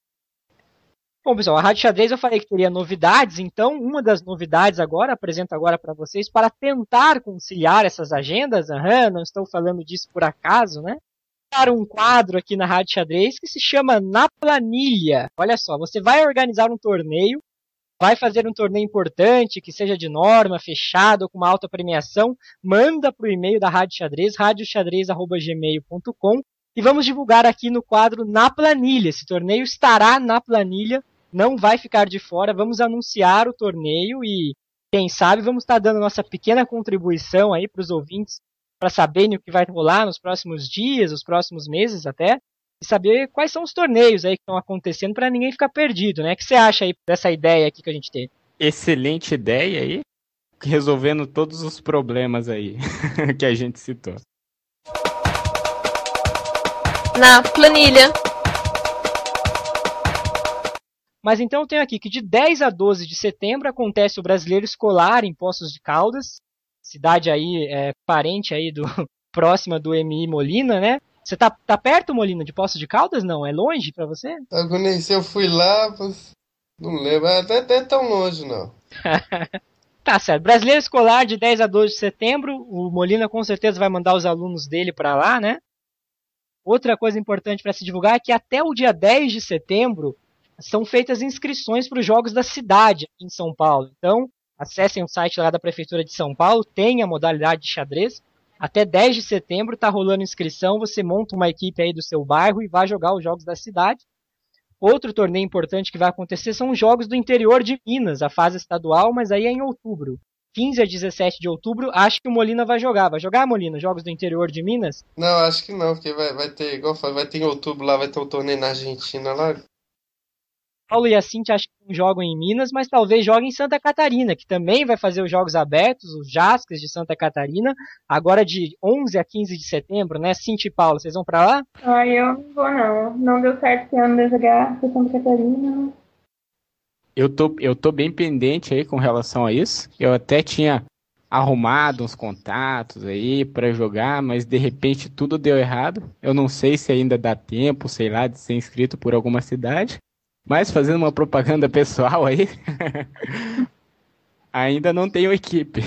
Bom, pessoal, a Rádio Xadrez eu falei que teria novidades, então uma das novidades agora, apresento agora para vocês, para tentar conciliar essas agendas, uhum, não estou falando disso por acaso, né? Um quadro aqui na Rádio Xadrez que se chama Na Planilha. Olha só, você vai organizar um torneio, vai fazer um torneio importante, que seja de norma, fechado, com uma alta premiação, manda para o e-mail da Rádio Xadrez, radioxadrez.gmail.com e vamos divulgar aqui no quadro Na Planilha. Esse torneio estará na planilha, não vai ficar de fora. Vamos anunciar o torneio e, quem sabe, vamos estar dando nossa pequena contribuição aí para os ouvintes para saberem o que vai rolar nos próximos dias, os próximos meses até, e saber quais são os torneios aí que estão acontecendo para ninguém ficar perdido, né? O que você acha aí dessa ideia aqui que a gente teve? Excelente ideia aí, resolvendo todos os problemas aí *laughs* que a gente citou na planilha. Mas então eu tenho aqui que de 10 a 12 de setembro acontece o Brasileiro Escolar em Poços de Caldas, cidade aí é, parente aí do *laughs* próxima do MI Molina, né? Você tá, tá perto, Molina, de Poços de Caldas? Não, é longe para você? se eu fui lá, mas não lembro, é até, até tão longe não. *laughs* tá certo. Brasileiro Escolar de 10 a 12 de setembro, o Molina com certeza vai mandar os alunos dele para lá, né? Outra coisa importante para se divulgar é que até o dia 10 de setembro são feitas inscrições para os Jogos da Cidade aqui em São Paulo. Então, acessem o site lá da Prefeitura de São Paulo, tem a modalidade de xadrez. Até 10 de setembro está rolando inscrição, você monta uma equipe aí do seu bairro e vai jogar os Jogos da Cidade. Outro torneio importante que vai acontecer são os Jogos do Interior de Minas, a fase estadual, mas aí é em outubro. 15 a 17 de outubro, acho que o Molina vai jogar. Vai jogar, Molina, jogos do interior de Minas? Não, acho que não, porque vai, vai ter, igual vai ter em outubro lá, vai ter um torneio na Argentina lá. Paulo e a Cintia acho que não jogam em Minas, mas talvez joguem em Santa Catarina, que também vai fazer os jogos abertos, os Jasques de Santa Catarina, agora de 11 a 15 de setembro, né? Cintia e Paulo, vocês vão para lá? Ah, eu não vou não. Não deu certo esse ano de jogar em Santa Catarina. Eu tô, eu tô bem pendente aí com relação a isso. Eu até tinha arrumado uns contatos aí para jogar, mas de repente tudo deu errado. Eu não sei se ainda dá tempo, sei lá, de ser inscrito por alguma cidade. Mas fazendo uma propaganda pessoal aí, *laughs* ainda não tenho equipe.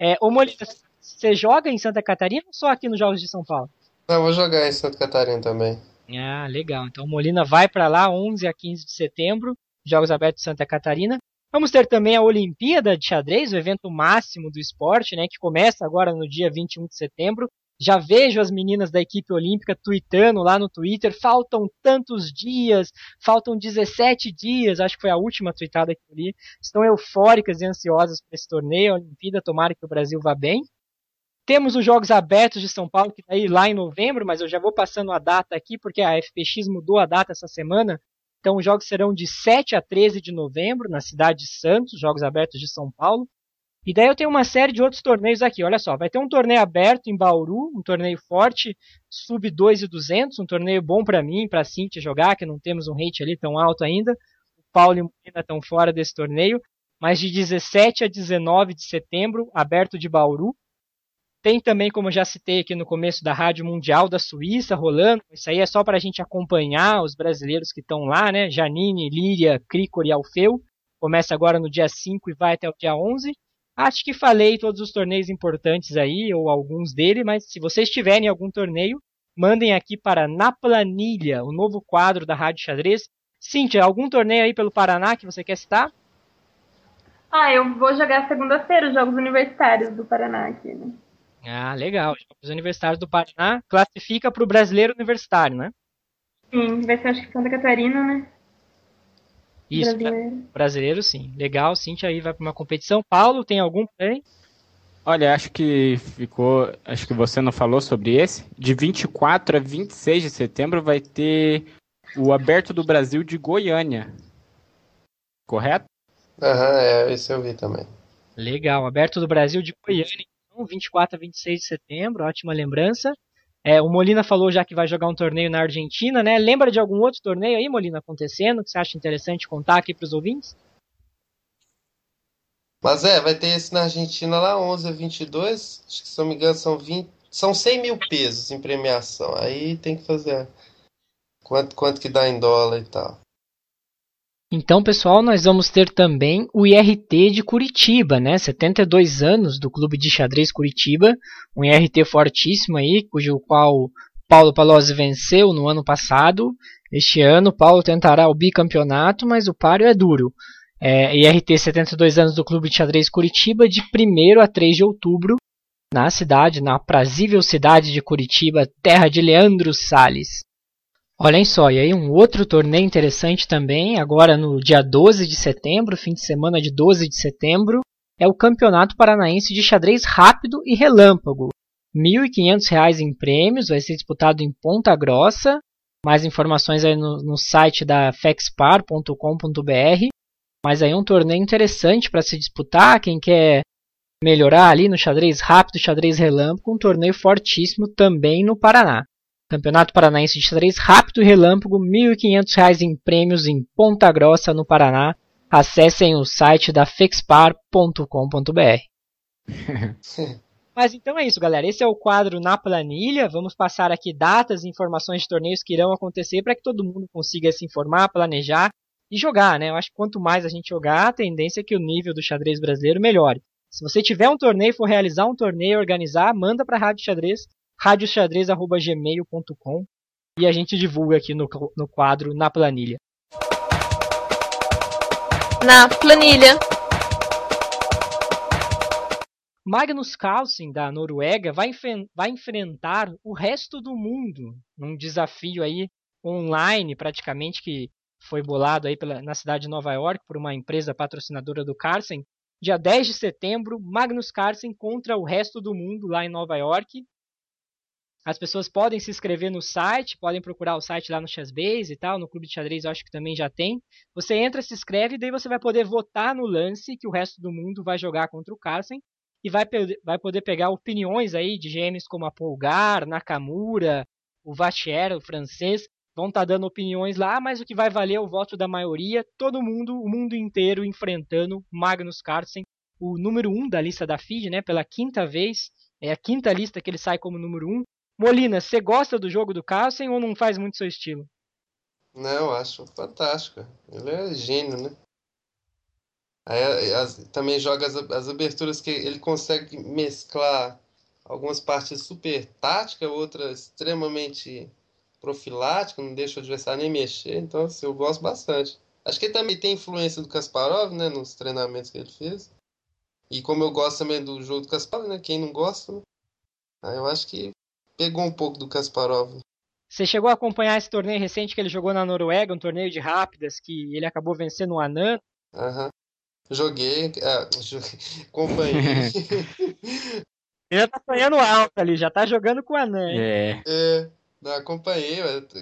É, ô Molina, você joga em Santa Catarina ou só aqui nos Jogos de São Paulo? Não, eu vou jogar em Santa Catarina também. Ah, legal. Então Molina vai para lá 11 a 15 de setembro, Jogos Abertos de Santa Catarina. Vamos ter também a Olimpíada de Xadrez, o evento máximo do esporte, né, que começa agora no dia 21 de setembro. Já vejo as meninas da equipe olímpica tweetando lá no Twitter, faltam tantos dias, faltam 17 dias, acho que foi a última tweetada que eu li. Estão eufóricas e ansiosas para esse torneio, a Olimpíada, tomara que o Brasil vá bem. Temos os Jogos Abertos de São Paulo, que vai lá em novembro, mas eu já vou passando a data aqui, porque a FPX mudou a data essa semana. Então, os jogos serão de 7 a 13 de novembro, na cidade de Santos, Jogos Abertos de São Paulo. E daí eu tenho uma série de outros torneios aqui. Olha só, vai ter um torneio aberto em Bauru, um torneio forte, sub 2 e 200, um torneio bom para mim, para Cintia jogar, que não temos um rate ali tão alto ainda. O Paulo e o Molina estão fora desse torneio. Mas de 17 a 19 de setembro, aberto de Bauru. Tem também, como eu já citei aqui no começo da Rádio Mundial da Suíça rolando. Isso aí é só para a gente acompanhar os brasileiros que estão lá, né? Janine, Líria, Cricor e Alfeu. Começa agora no dia 5 e vai até o dia 11. Acho que falei todos os torneios importantes aí, ou alguns dele, mas se vocês tiverem algum torneio, mandem aqui para Na Planilha, o novo quadro da Rádio Xadrez. Cíntia, algum torneio aí pelo Paraná que você quer citar? Ah, eu vou jogar segunda-feira os Jogos Universitários do Paraná aqui, né? Ah, legal. Os universitários do Paraná classifica para o brasileiro universitário, né? Sim, vai ser acho que Santa Catarina, né? Isso, brasileiro. brasileiro sim. Legal, Cintia aí vai para uma competição. Paulo, tem algum aí? Olha, acho que ficou. Acho que você não falou sobre esse. De 24 a 26 de setembro vai ter o Aberto do Brasil de Goiânia. Correto? Aham, uhum, é, esse eu vi também. Legal, Aberto do Brasil de Goiânia. 24 a 26 de setembro, ótima lembrança. É, o Molina falou já que vai jogar um torneio na Argentina, né? Lembra de algum outro torneio aí, Molina, acontecendo, que você acha interessante contar aqui para os ouvintes? Mas é, vai ter esse na Argentina lá, 11 a 22, acho que se não me engano são 20, são 100 mil pesos em premiação, aí tem que fazer quanto, quanto que dá em dólar e tal. Então, pessoal, nós vamos ter também o IRT de Curitiba, né? 72 anos do Clube de Xadrez Curitiba, um IRT fortíssimo aí, cujo qual Paulo Palozzi venceu no ano passado. Este ano, Paulo tentará o bicampeonato, mas o páreo é duro. É, IRT 72 anos do Clube de Xadrez Curitiba, de 1 a 3 de outubro, na cidade, na aprazível cidade de Curitiba, terra de Leandro Salles. Olhem só, e aí um outro torneio interessante também, agora no dia 12 de setembro, fim de semana de 12 de setembro, é o Campeonato Paranaense de Xadrez Rápido e Relâmpago. R$ 1.500 em prêmios, vai ser disputado em Ponta Grossa. Mais informações aí no, no site da fexpar.com.br. Mas aí um torneio interessante para se disputar, quem quer melhorar ali no xadrez rápido, xadrez relâmpago, um torneio fortíssimo também no Paraná. Campeonato Paranaense de Xadrez Rápido e Relâmpago, R$ 1.500 em prêmios em Ponta Grossa, no Paraná. Acessem o site da fexpar.com.br. *laughs* Mas então é isso, galera. Esse é o quadro na planilha. Vamos passar aqui datas e informações de torneios que irão acontecer para que todo mundo consiga se informar, planejar e jogar, né? Eu acho que quanto mais a gente jogar, a tendência é que o nível do xadrez brasileiro melhore. Se você tiver um torneio, for realizar um torneio, organizar, manda para a Rádio Xadrez radioxadrez.gmail.com e a gente divulga aqui no, no quadro Na Planilha. Na Planilha. Magnus Carlsen, da Noruega, vai, vai enfrentar o resto do mundo num desafio aí online, praticamente, que foi bolado aí pela, na cidade de Nova York por uma empresa patrocinadora do Carlsen. Dia 10 de setembro, Magnus Carlsen contra o resto do mundo lá em Nova York. As pessoas podem se inscrever no site, podem procurar o site lá no Chessbase e tal, no Clube de Xadrez eu acho que também já tem. Você entra, se inscreve e daí você vai poder votar no lance que o resto do mundo vai jogar contra o Carlsen e vai, vai poder pegar opiniões aí de gêmeos como a Polgar, Nakamura, o Vachier, o francês, vão estar tá dando opiniões lá, mas o que vai valer é o voto da maioria. Todo mundo, o mundo inteiro enfrentando Magnus Carlsen, o número 1 um da lista da FIDE, né? Pela quinta vez. É a quinta lista que ele sai como número 1. Um. Molina, você gosta do jogo do Carlsen ou não faz muito seu estilo? Não, acho fantástico. Ele é gênio, né? Aí, as, também joga as, as aberturas que ele consegue mesclar algumas partes super táticas, outras extremamente profiláticas, não deixa o adversário nem mexer. Então, assim, eu gosto bastante. Acho que ele também tem influência do Kasparov, né, nos treinamentos que ele fez. E como eu gosto também do jogo do Kasparov, né, quem não gosta, né? Aí eu acho que pegou um pouco do Kasparov. Você chegou a acompanhar esse torneio recente que ele jogou na Noruega, um torneio de rápidas que ele acabou vencendo o Anand? Aham. Uhum. Joguei, ah, joguei, *laughs* acompanhei. *laughs* ele já tá sonhando alto ali, já tá jogando com o Anand. É. É, não, acompanhei,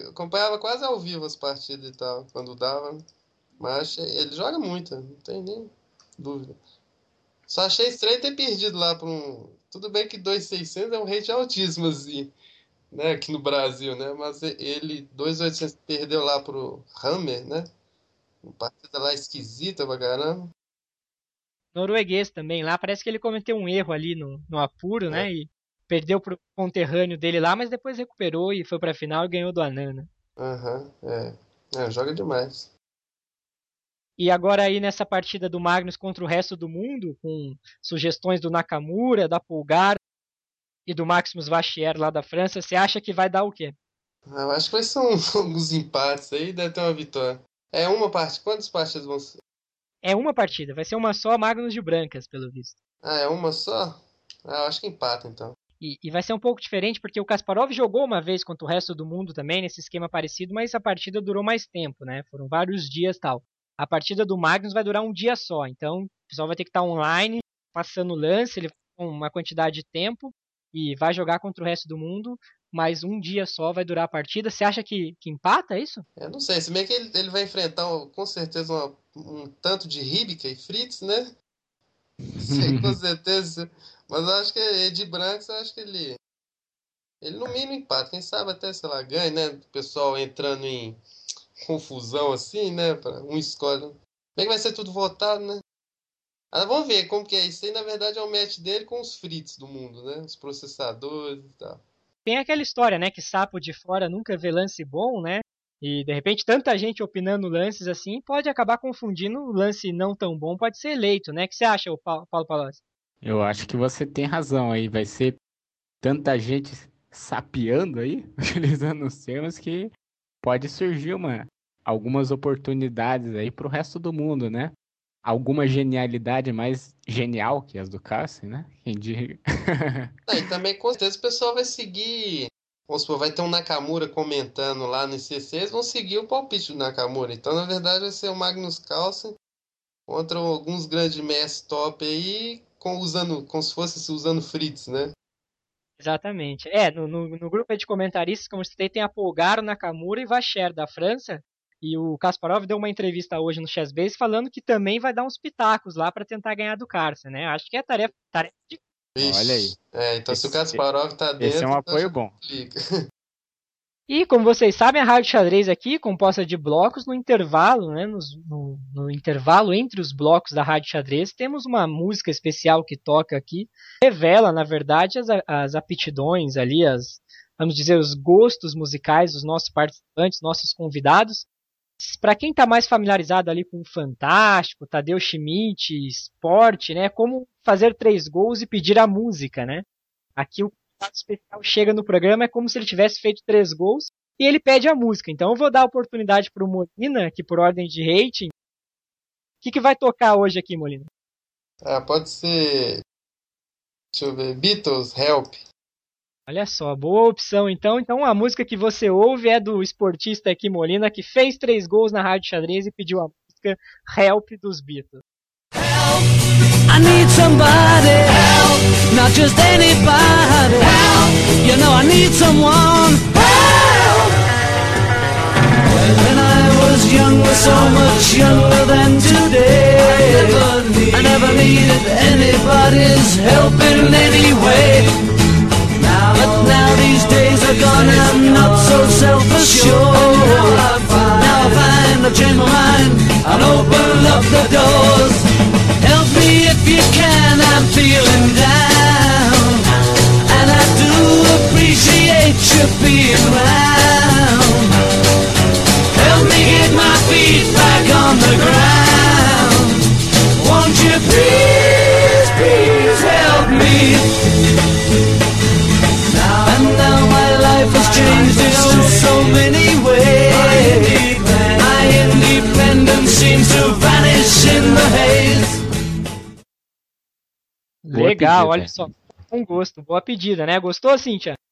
acompanhava quase ao vivo as partidas e tal, quando dava. Mas ele joga muito, não tem nem dúvida. Só achei estranho ter perdido lá para um. Tudo bem que 2,600 é um rate altíssimo, assim, né, aqui no Brasil, né? Mas ele, 2,800 perdeu lá pro Hammer, né? Uma partida lá esquisita pra caramba norueguês também lá. Parece que ele cometeu um erro ali no, no apuro, é. né? E perdeu pro conterrâneo dele lá, mas depois recuperou e foi pra final e ganhou do Anana. Aham, uhum, é. é. Joga demais. E agora aí nessa partida do Magnus contra o resto do mundo, com sugestões do Nakamura, da Pulgar e do Maximus Vachier lá da França, você acha que vai dar o quê? Eu acho que vai ser um, *laughs* alguns empates aí, deve ter uma vitória. É uma parte. Quantas partidas vão ser? É uma partida, vai ser uma só Magnus de Brancas, pelo visto. Ah, é uma só? Ah, eu acho que empata então. E, e, vai ser um pouco diferente porque o Kasparov jogou uma vez contra o resto do mundo também, nesse esquema parecido, mas a partida durou mais tempo, né? Foram vários dias tal. A partida do Magnus vai durar um dia só, então o pessoal vai ter que estar online, passando lance, ele com uma quantidade de tempo e vai jogar contra o resto do mundo mas um dia só vai durar a partida. Você acha que, que empata é isso? Eu não sei, se bem que ele, ele vai enfrentar com certeza uma, um tanto de Ribica e Fritz, né? Sim, *laughs* com certeza. Mas eu acho que de Brancos, eu acho que ele. Ele no mínimo empata. Quem sabe até, sei lá, ganha, né? O pessoal entrando em confusão assim, né? Um escolhe. Bem que vai ser tudo votado, né? Ah, vamos ver como que é. Isso aí, na verdade, é o match dele com os Fritz do mundo, né? Os processadores e tal tem aquela história, né? Que sapo de fora nunca vê lance bom, né? E de repente tanta gente opinando lances assim pode acabar confundindo o lance não tão bom, pode ser eleito, né? O que você acha, Paulo Palocci? Eu acho que você tem razão aí, vai ser tanta gente sapeando aí, *laughs* utilizando os termos, que pode surgir uma, algumas oportunidades aí para o resto do mundo, né? alguma genialidade mais genial que as do Cassie, né? Quem diga. *laughs* ah, e também com certeza o pessoal vai seguir. Vamos supor, vai ter um Nakamura comentando lá no ICC, eles vão seguir o palpite do Nakamura. Então, na verdade, vai ser o Magnus Carlsen contra alguns grandes mestres top aí, com, usando, como se fosse usando Fritz, né? Exatamente. É, no, no, no grupo de comentaristas, como você tem, tem a Polgaro, Nakamura e Vacher da França. E o Kasparov deu uma entrevista hoje no Chessbase falando que também vai dar uns pitacos lá para tentar ganhar do Carson, né? Acho que é tarefa, tarefa de... Olha aí. É, então esse, se o Kasparov tá dentro... Esse é um apoio bom. *laughs* E como vocês sabem, a Rádio Xadrez aqui, composta de blocos, no intervalo, né, no, no, intervalo entre os blocos da Rádio Xadrez, temos uma música especial que toca aqui, revela, na verdade, as, as aptidões ali, as, vamos dizer, os gostos musicais dos nossos participantes, nossos convidados. Para quem está mais familiarizado ali com o Fantástico, Tadeu Schmidt, esporte, né? Como fazer três gols e pedir a música, né? Aqui o convidado especial chega no programa é como se ele tivesse feito três gols e ele pede a música. Então eu vou dar a oportunidade para o Molina, aqui por ordem de rating. O que, que vai tocar hoje aqui, Molina? Ah, pode ser. Deixa eu ver. Beatles, Help. Olha só, boa opção então. Então a música que você ouve é do esportista aqui Molina, que fez três gols na Rádio Xadrez e pediu a música Help dos Beatles. Help, I need somebody help, not just anybody. Help! You know I need someone. Help! When, when I was younger, so much younger than today, I never, need, I never needed anybody's help in any way. Now, but now these days are gone, I'm not so self-assured. Now I find I've changed my mind and open up the doors you can, I'm feeling down. And I do appreciate you being around. Help me get my feet back on the ground. Won't you please, please help me? Now, and now my life has changed in oh so many ways. My independence seems to vanish legal, olha só. Com gosto, boa pedida, né? Gostou, Cíntia? *laughs*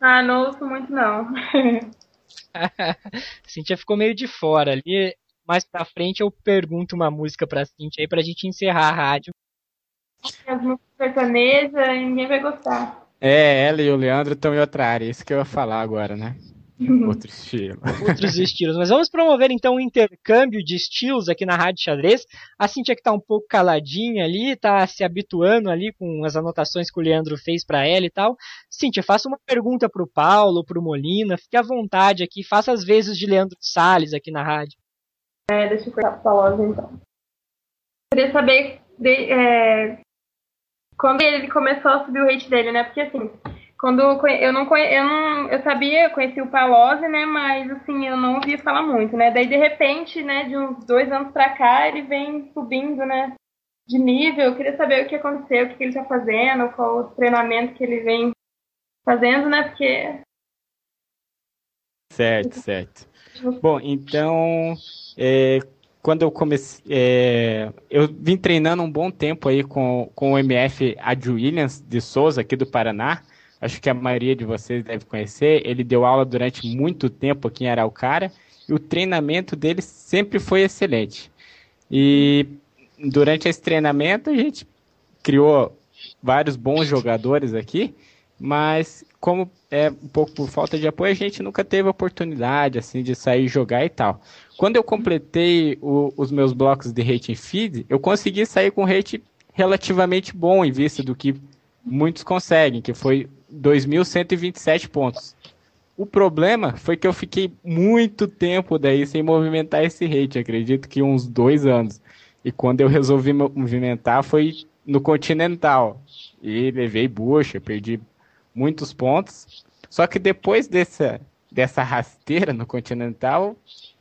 Ah, não ouço muito não. *laughs* Cíntia ficou meio de fora ali. Mais pra frente eu pergunto uma música pra Cíntia aí pra gente encerrar a rádio. As músicas sertanejas, ninguém vai gostar. É, ela e o Leandro estão em outra área, isso que eu ia falar agora, né? Outro estilo. *laughs* Outros estilos. Mas vamos promover então um intercâmbio de estilos aqui na Rádio Xadrez. A Cíntia que tá um pouco caladinha ali, tá se habituando ali com as anotações que o Leandro fez pra ela e tal. Cíntia, faça uma pergunta pro Paulo, pro Molina, fique à vontade aqui, faça as vezes de Leandro Salles aqui na rádio. É, deixa eu cortar pro Palosa então. Queria saber de- é, quando ele começou a subir o hate dele, né? Porque assim, quando eu não conhe- eu não eu sabia, eu conheci o Palose, né? Mas assim, eu não ouvia falar muito, né? Daí de repente, né, de uns dois anos pra cá, ele vem subindo, né? De nível. Eu queria saber o que aconteceu, o que que ele tá fazendo, qual o treinamento que ele vem fazendo, né? Porque Certo, certo. Bom, então, é, quando eu comecei, é, eu vim treinando um bom tempo aí com, com o MF Ad Williams de Souza, aqui do Paraná. Acho que a maioria de vocês deve conhecer. Ele deu aula durante muito tempo aqui em Araucária e o treinamento dele sempre foi excelente. E durante esse treinamento a gente criou vários bons jogadores aqui, mas como é um pouco por falta de apoio, a gente nunca teve oportunidade assim de sair jogar e tal. Quando eu completei o- os meus blocos de rating feed, eu consegui sair com rate relativamente bom em vista do que muitos conseguem, que foi 2.127 pontos. O problema foi que eu fiquei muito tempo daí sem movimentar esse rate, acredito que uns dois anos. E quando eu resolvi mo- movimentar foi no Continental. E levei bucha, perdi muitos pontos. Só que depois dessa, dessa rasteira no Continental,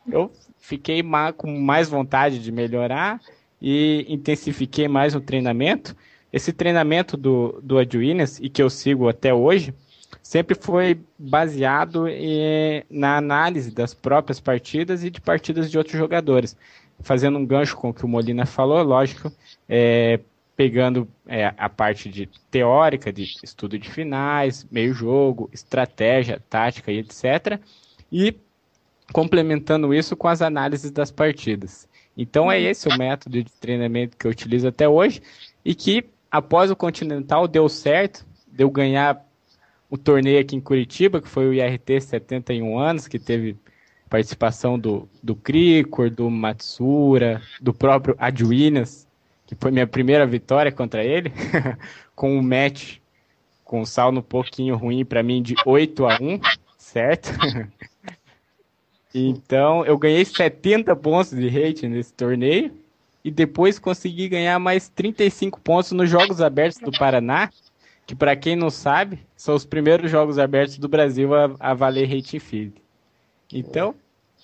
eu fiquei com mais vontade de melhorar e intensifiquei mais o treinamento. Esse treinamento do, do Williams, e que eu sigo até hoje, sempre foi baseado eh, na análise das próprias partidas e de partidas de outros jogadores. Fazendo um gancho com o que o Molina falou, lógico, eh, pegando eh, a parte de teórica, de estudo de finais, meio jogo, estratégia, tática e etc. E complementando isso com as análises das partidas. Então é esse o método de treinamento que eu utilizo até hoje e que após o Continental deu certo, deu ganhar o torneio aqui em Curitiba, que foi o IRT 71 anos, que teve participação do, do Cricor, do Matsura, do próprio Adwinas, que foi minha primeira vitória contra ele, *laughs* com um match com um saldo um pouquinho ruim para mim de 8 a 1, certo? *laughs* Então, eu ganhei 70 pontos de rating nesse torneio e depois consegui ganhar mais 35 pontos nos Jogos Abertos do Paraná, que para quem não sabe, são os primeiros Jogos Abertos do Brasil a, a valer rating feed. Então,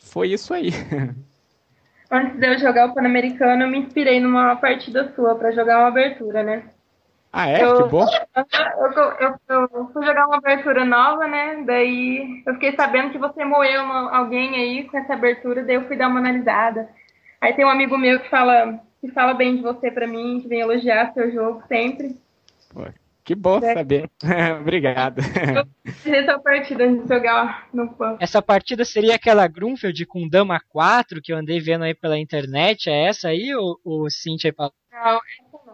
foi isso aí. *laughs* antes de eu jogar o Pan-Americano, eu me inspirei numa partida sua pra jogar uma abertura, né? Ah, é? Eu- Que bom. Eu, eu, eu fui jogar uma abertura nova, né? Daí eu fiquei sabendo que você moeu uma- alguém aí com essa abertura, daí eu fui dar uma analisada. Aí tem um amigo meu que fala, que fala bem de você pra mim, que vem elogiar seu jogo sempre. Que bom É. saber. *laughs* Obrigado. Essa é a partida de jogar no PAN. Essa partida seria aquela Grunfeld com Dama 4 que eu andei vendo aí pela internet? É essa aí, ou, ou Cintia e Paulo? Não, essa não.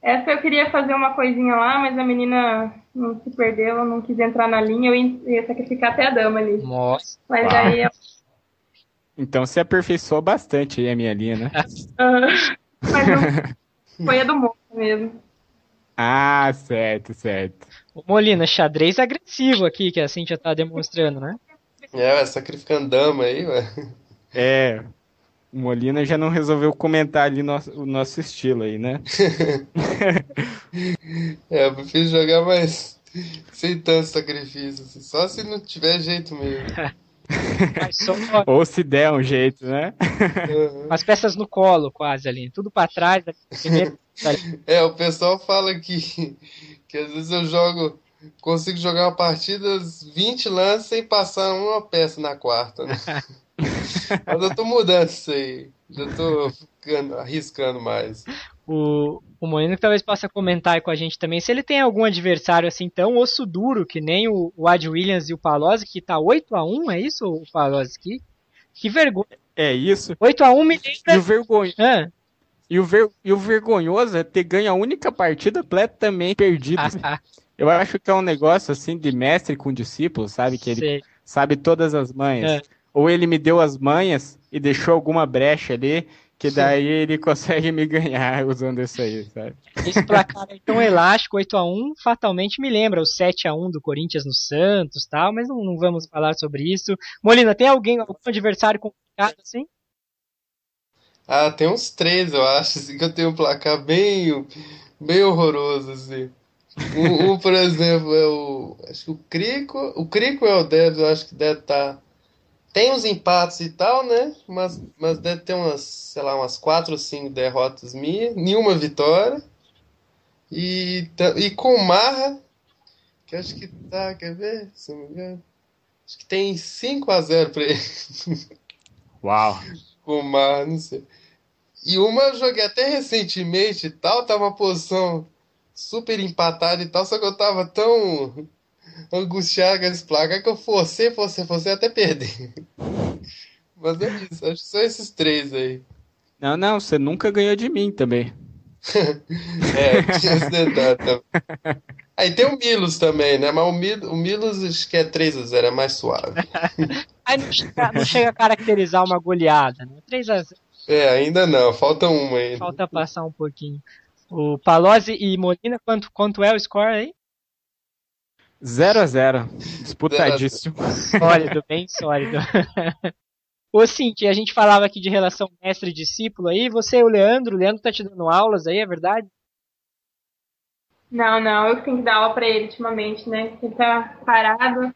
Essa eu queria fazer uma coisinha lá, mas a menina não se perdeu, não quis entrar na linha, eu ia sacrificar até a dama ali. Nossa. Mas Uau. aí eu Então você aperfeiçoou bastante aí a minha linha, né? Ah, *laughs* mas não, foi a do moço mesmo. Ah, certo, certo. O Molina, xadrez agressivo aqui que a Cintia tá demonstrando, né? É, sacrificando dama aí, ué. É, o Molina já não resolveu comentar ali nosso, o nosso estilo aí, né? *laughs* É, eu prefiro jogar mais sem tanto sacrifício, assim. Só se não tiver jeito mesmo. *laughs* Só *laughs* Ou se der um jeito, né? Uhum. as peças no colo, quase ali. Tudo pra trás. É, o pessoal fala que, que às vezes eu jogo, consigo jogar uma partida, 20 lances sem passar uma peça na quarta, né? *laughs* Mas eu tô mudando isso aí. Já tô ficando- arriscando mais. O, o Molino que talvez possa comentar aí com a gente também se ele tem algum adversário assim tão osso duro que nem o, o Ad Williams e o Palozzi, que tá 8 a 1 é isso, o Palozzi? Que, que vergonha. É isso. 8 a 1 me lembra... E o. Ah. e, o ver... e o vergonhoso é ter ganho a única partida completamente perdida. *laughs* Eu acho que é um negócio assim de mestre com discípulo, sabe? Que ele Sei. sabe todas as manhas. É. Ou ele me deu as manhas e deixou alguma brecha ali, que daí ele *laughs* consegue me ganhar usando isso aí, sabe? Esse placar aí tão *laughs* elástico, 8x1, fatalmente me lembra o 7x1 do Corinthians no Santos tal, mas não, não vamos falar sobre isso. Molina, tem alguém, algum adversário complicado assim? Ah, tem uns três, eu acho, assim, que eu tenho um placar bem, bem horroroso, assim. Um, um, por *laughs* exemplo, é o. Acho que o Crico. O Crico é o Debs, eu acho que deve estar. Tem uns empates e tal, né? Mas, mas deve ter umas, sei lá, umas quatro ou cinco derrotas minhas, nenhuma vitória. E, e com o Marra, que acho que tá, quer ver? Se não me engano. Acho que tem 5 a 0 pra ele. *laughs* Uau! com o Marra, não sei. E uma eu joguei até recentemente e tal, tava uma posição super empatada e tal, só que eu tava tão angustiado com esse placar que eu forcei, forcei, forcei até perder. Mas é isso, acho que são esses três aí. Não, não, você nunca ganhou de mim também. *laughs* é, tinha esse detalhe também. Aí tem o Milos também, né? Mas o, Mil, o Milos acho que é 3x0, é mais suave. *laughs* Aí não chega, não chega a caracterizar uma goleada, né? 3x0. É, ainda não, falta uma ainda. Falta passar um pouquinho. O Palozzi e Molina, quanto, quanto é o score aí? 0 a 0 Disputadíssimo. Sólido, bem sólido. *laughs* Ô Cinti, a gente falava aqui de relação mestre e discípulo aí, você e o Leandro, o Leandro tá te dando aulas aí, é verdade? Não, não, eu que tenho que dar aula pra ele ultimamente, né? Ele tá parado.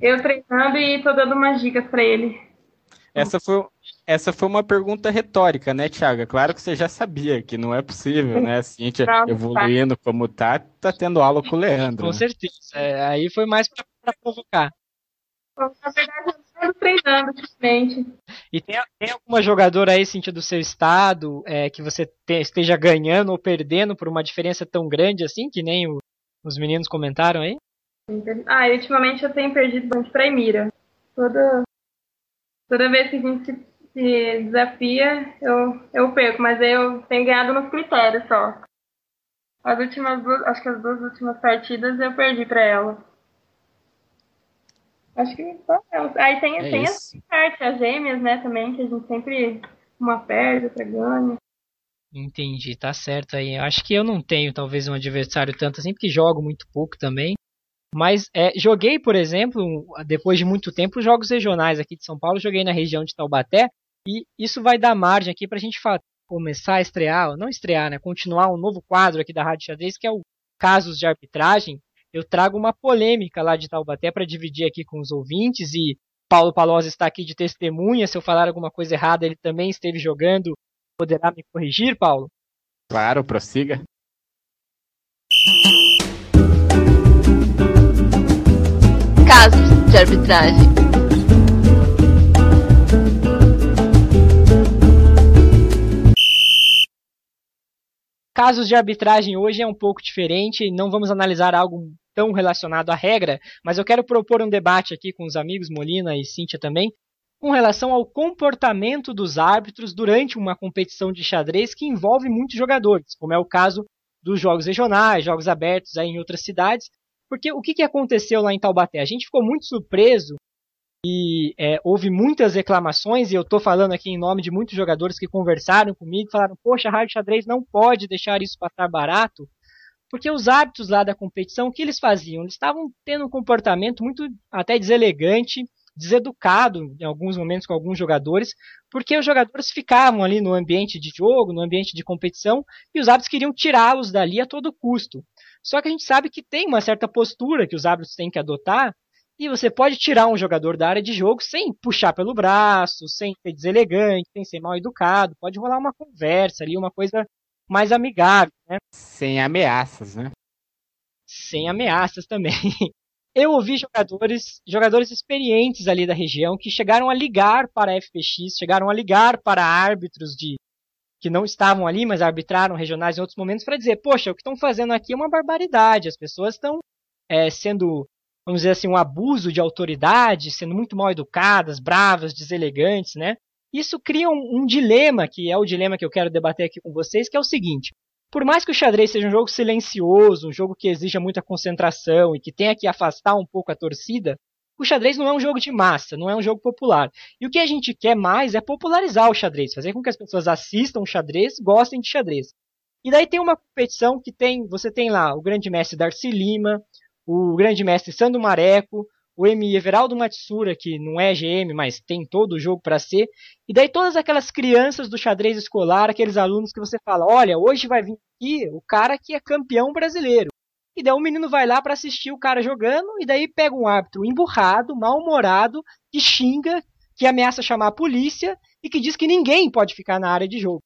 Eu treinando e tô dando umas dicas pra ele. Essa foi, essa foi uma pergunta retórica, né, Thiago? Claro que você já sabia que não é possível, né? A Cintia Não, evoluindo como tá, tá tendo aula com o Leandro. Com né? certeza. É, aí foi mais pra, pra provocar. Na verdade, eu treinando ultimamente. E tem, tem alguma jogadora aí, Cintia, do seu estado, é, que você te- esteja ganhando ou perdendo por uma diferença tão grande assim, que nem o- os meninos comentaram aí? Ah, e ultimamente eu tenho perdido bastante pra Emira. Toda, toda vez que a gente se, desafia, eu, eu perco, mas eu tenho ganhado nos critérios só. As últimas duas, acho que as duas últimas partidas eu perdi pra ela. Acho que só ela. Aí tem, É tem partes, as gêmeas, né, também, que a gente sempre uma perde, outra ganha. Entendi, tá certo aí. Acho que eu não tenho talvez um adversário tanto assim, porque jogo muito pouco também. Mas é, joguei, por exemplo, depois de muito tempo, os jogos regionais aqui de São Paulo, joguei na região de Taubaté, e isso vai dar margem aqui pra gente fa- começar a estrear, não estrear, né? Continuar um novo quadro aqui da Rádio Xadrez, que é o Casos de Arbitragem. Eu trago uma polêmica lá de Taubaté para dividir aqui com os ouvintes, e Paulo Palozzi está aqui de testemunha. Se eu falar alguma coisa errada, ele também esteve jogando Poderá me corrigir, Paulo? Claro, prossiga. Casos de arbitragem. Casos de arbitragem hoje é um pouco diferente, não vamos analisar algo tão relacionado à regra, mas eu quero propor um debate aqui com os amigos Molina e Cíntia também, com relação ao comportamento dos árbitros durante uma competição de xadrez que envolve muitos jogadores, como é o caso dos jogos regionais, jogos abertos aí em outras cidades, porque o que, que aconteceu lá em Taubaté? A gente ficou muito surpreso e é, houve muitas reclamações, e eu estou falando aqui em nome de muitos jogadores que conversaram comigo, falaram, poxa, a Rádio Xadrez não pode deixar isso passar barato, porque os árbitros lá da competição, o que eles faziam? Eles estavam tendo um comportamento muito até deselegante, deseducado em alguns momentos com alguns jogadores, porque os jogadores ficavam ali no ambiente de jogo, no ambiente de competição, e os árbitros queriam tirá-los dali a todo custo. Só que a gente sabe que tem uma certa postura que os árbitros têm que adotar, e você pode tirar um jogador da área de jogo sem puxar pelo braço, sem ser deselegante, sem ser mal educado, pode rolar uma conversa ali, uma coisa mais amigável, né? Sem ameaças, né? Sem ameaças também. *laughs* Eu ouvi jogadores, jogadores experientes ali da região que chegaram a ligar para a FPX, chegaram a ligar para árbitros de que não estavam ali, mas arbitraram regionais em outros momentos para dizer, poxa, o que estão fazendo aqui é uma barbaridade, as pessoas estão é, sendo, vamos dizer assim, um abuso de autoridade, sendo muito mal educadas, bravas, deselegantes, né? Isso cria um, um dilema, que é o dilema que eu quero debater aqui com vocês, que é o seguinte: por mais que o xadrez seja um jogo silencioso, um jogo que exija muita concentração e que tenha que afastar um pouco a torcida, o xadrez não é um jogo de massa, não é um jogo popular. E o que a gente quer mais é popularizar o xadrez, fazer com que as pessoas assistam o xadrez, gostem de xadrez. E daí tem uma competição que tem, você tem lá o grande mestre Darcy Lima, o grande mestre Sandro Mareco, o M. Everaldo Matsura, que não é GM, mas tem todo o jogo para ser, e daí todas aquelas crianças do xadrez escolar, aqueles alunos que você fala, olha, hoje vai vir aqui o cara que é campeão brasileiro. E daí o menino vai lá para assistir o cara jogando, e daí pega um árbitro emburrado, mal-humorado, que xinga, que ameaça chamar a polícia e que diz que ninguém pode ficar na área de jogo.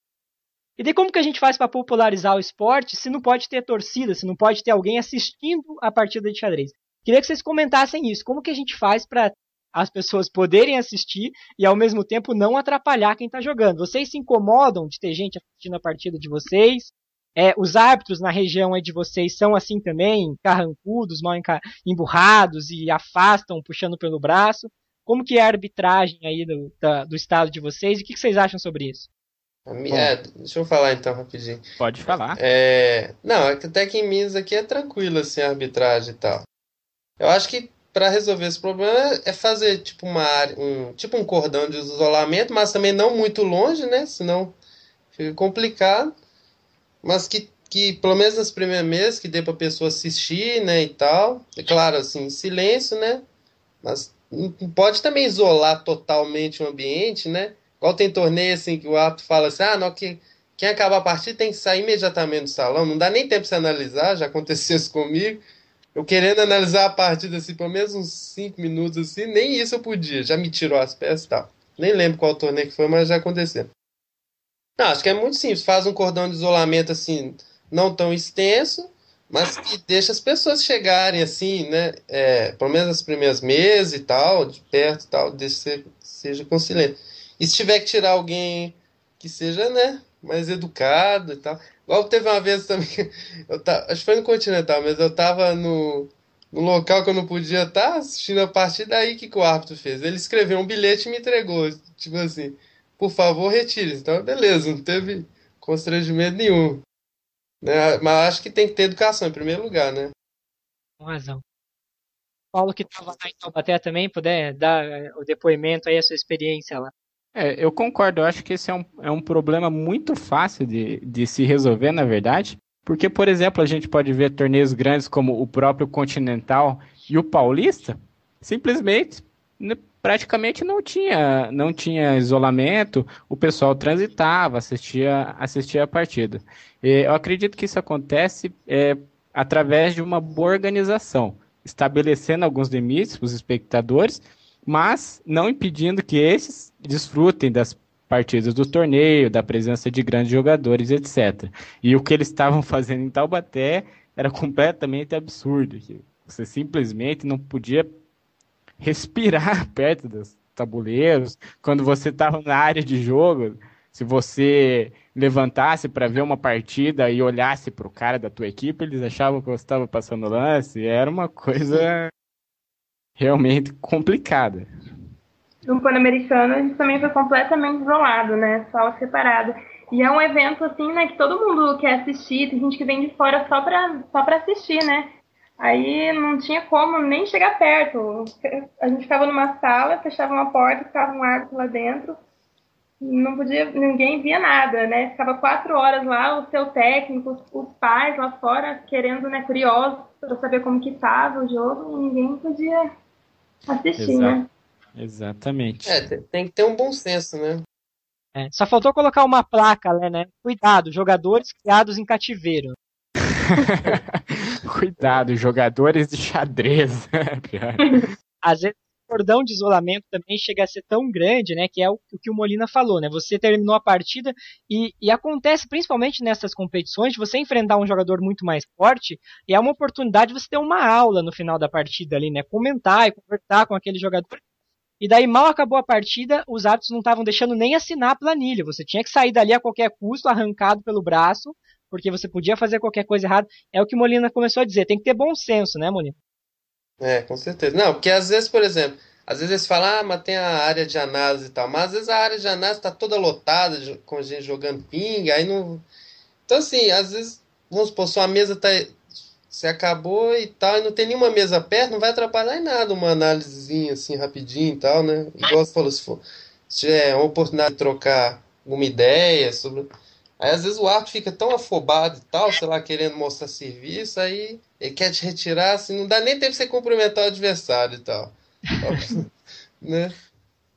E daí como que a gente faz para popularizar o esporte se não pode ter torcida, se não pode ter alguém assistindo a partida de xadrez? Queria que vocês comentassem isso. Como que a gente faz para as pessoas poderem assistir e ao mesmo tempo não atrapalhar quem está jogando? Vocês se incomodam de ter gente assistindo a partida de vocês? É, os árbitros na região de vocês são assim também, carrancudos, mal emburrados e afastam, puxando pelo braço. Como que é a arbitragem aí do, da, do estado de vocês e o que, que vocês acham sobre isso? É, deixa eu falar então rapidinho. Pode falar. É, não, é até que em Minas aqui é tranquilo assim a arbitragem e tal. Eu acho que para resolver esse problema é fazer tipo uma área, um, tipo um cordão de isolamento, mas também não muito longe, né? Senão fica complicado. Mas que, que pelo menos nas primeiras meses que dê para pessoa assistir, né, e tal. É claro, assim, silêncio, né? Mas pode também isolar totalmente o ambiente, né? Igual tem torneio assim que o árbitro fala assim: "Ah, não que quem acabar a partida tem que sair imediatamente do salão". Não dá nem tempo para você analisar, já aconteceu isso comigo eu querendo analisar a partida assim, pelo menos uns 5 minutos assim, nem isso eu podia, já me tirou as peças e tal. Nem lembro qual torneio que foi, mas já aconteceu. Não, acho que é muito simples, faz um cordão de isolamento assim, não tão extenso, mas que deixa as pessoas chegarem assim, né, é, pelo menos as primeiras meses e tal, de perto e tal, deixa ser, seja silêncio. E se tiver que tirar alguém que seja, né, mais educado e tal. Igual teve uma vez também, *laughs* eu tava, acho que foi no Continental, mas eu tava no, no local que eu não podia estar tá assistindo a partida, aí que, que o árbitro fez? Ele escreveu um bilhete e me entregou, tipo assim, por favor, retire. Então, beleza, não teve constrangimento nenhum. Né? Mas acho que tem que ter educação em primeiro lugar, né? Com razão. Paulo que estava lá em Taubaté também, puder dar o depoimento aí, a sua experiência lá. É, eu concordo, eu acho que esse é um, é um problema muito fácil de, de se resolver, na verdade. Porque, por exemplo, a gente pode ver torneios grandes como o próprio Continental e o Paulista, simplesmente praticamente não tinha, não tinha isolamento, o pessoal transitava, assistia, assistia a partida. E eu acredito que isso acontece é, através de uma boa organização, estabelecendo alguns limites para os espectadores mas não impedindo que esses desfrutem das partidas do torneio, da presença de grandes jogadores, etc. E o que eles estavam *laughs* fazendo em Taubaté era completamente absurdo. Você simplesmente não podia respirar *laughs* perto dos tabuleiros. Quando você estava na área de jogo, se você levantasse para ver uma partida e olhasse para o cara da tua equipe, eles achavam que você estava passando lance. Era uma coisa realmente complicada. No Pan-Americano, a gente também foi completamente isolado, né? Sala separada. E é um evento, assim, né, que todo mundo quer assistir, tem gente que vem de fora só pra, só assistir, né? Aí não tinha como nem chegar perto. A gente ficava numa sala, fechava uma porta, ficava um árbitro lá dentro, não podia, ninguém via nada, né? Ficava quatro horas lá, o seu técnico, os, os pais lá fora, querendo, né, curiosos para saber como que tava o jogo, e ninguém podia assistir, Exato. né? Exatamente. É, tem que ter um bom senso, né? É, só faltou colocar uma placa, né, né? Cuidado, jogadores criados em cativeiro. *laughs* Cuidado, jogadores de xadrez. *laughs* Às vezes o cordão de isolamento também chega a ser tão grande, né? Que é o, o que o Molina falou, né? Você terminou a partida e, e, acontece principalmente nessas competições de você enfrentar um jogador muito mais forte e é uma oportunidade de você ter uma aula no final da partida ali, né? Comentar e conversar com aquele jogador E daí, mal acabou a partida, os árbitros não estavam deixando nem assinar a planilha. Você tinha que sair dali a qualquer custo, arrancado pelo braço, porque você podia fazer qualquer coisa errada. É o que Molina começou a dizer. Tem que ter bom senso, né, Molina? É, com certeza. Não, porque às vezes, por exemplo, às vezes eles falam, ah, mas tem a área de análise e tal. Mas às vezes a área de análise está toda lotada, com gente jogando ping, aí não. Então, assim, às vezes, vamos supor, sua mesa tá. Você acabou e tal, e não tem nenhuma mesa perto, não vai atrapalhar em nada uma análisezinha assim rapidinho e tal, né? Igual você falou, se for se tiver uma oportunidade de trocar alguma ideia sobre. Aí às vezes o árbitro fica tão afobado e tal, sei lá, querendo mostrar serviço, aí ele quer te retirar, assim, não dá nem tempo de você cumprimentar o adversário e tal. *laughs* né?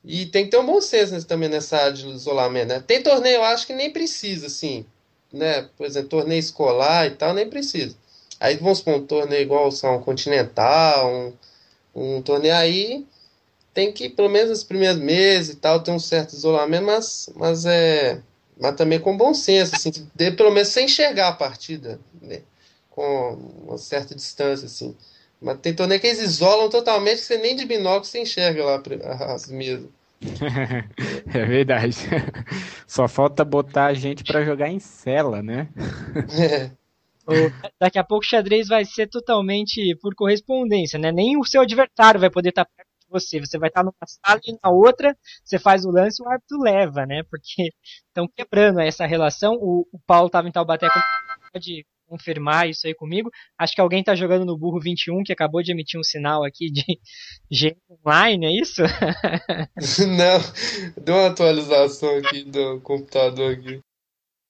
E tem que ter um bom senso também nessa área de isolamento, né? Tem torneio, eu acho que nem precisa, assim, né? Por exemplo, torneio escolar e tal, nem precisa. Aí vamos supor um torneio igual são um Continental, um, um torneio aí, tem que, pelo menos nos primeiros meses e tal, ter um certo isolamento, mas, mas é. Mas também com bom senso, assim, de, pelo menos sem enxergar a partida, né? Com uma certa distância, assim. Mas tem torneio que eles isolam totalmente, que você nem de binóculo você enxerga lá as mesas. *laughs* é verdade. Só falta botar a gente para jogar em cela, né? É. Daqui a pouco o xadrez vai ser totalmente por correspondência, né? Nem o seu adversário vai poder estar perto de você. Você vai estar numa sala e na outra você faz o lance e o árbitro leva, né? Porque *laughs* estão quebrando essa relação. O, o Paulo estava em Taubaté pode confirmar isso aí comigo. Acho que alguém está jogando no burro 21 que acabou de emitir um sinal aqui de *laughs* G online, é isso? *laughs* Não, deu uma atualização aqui do computador aqui.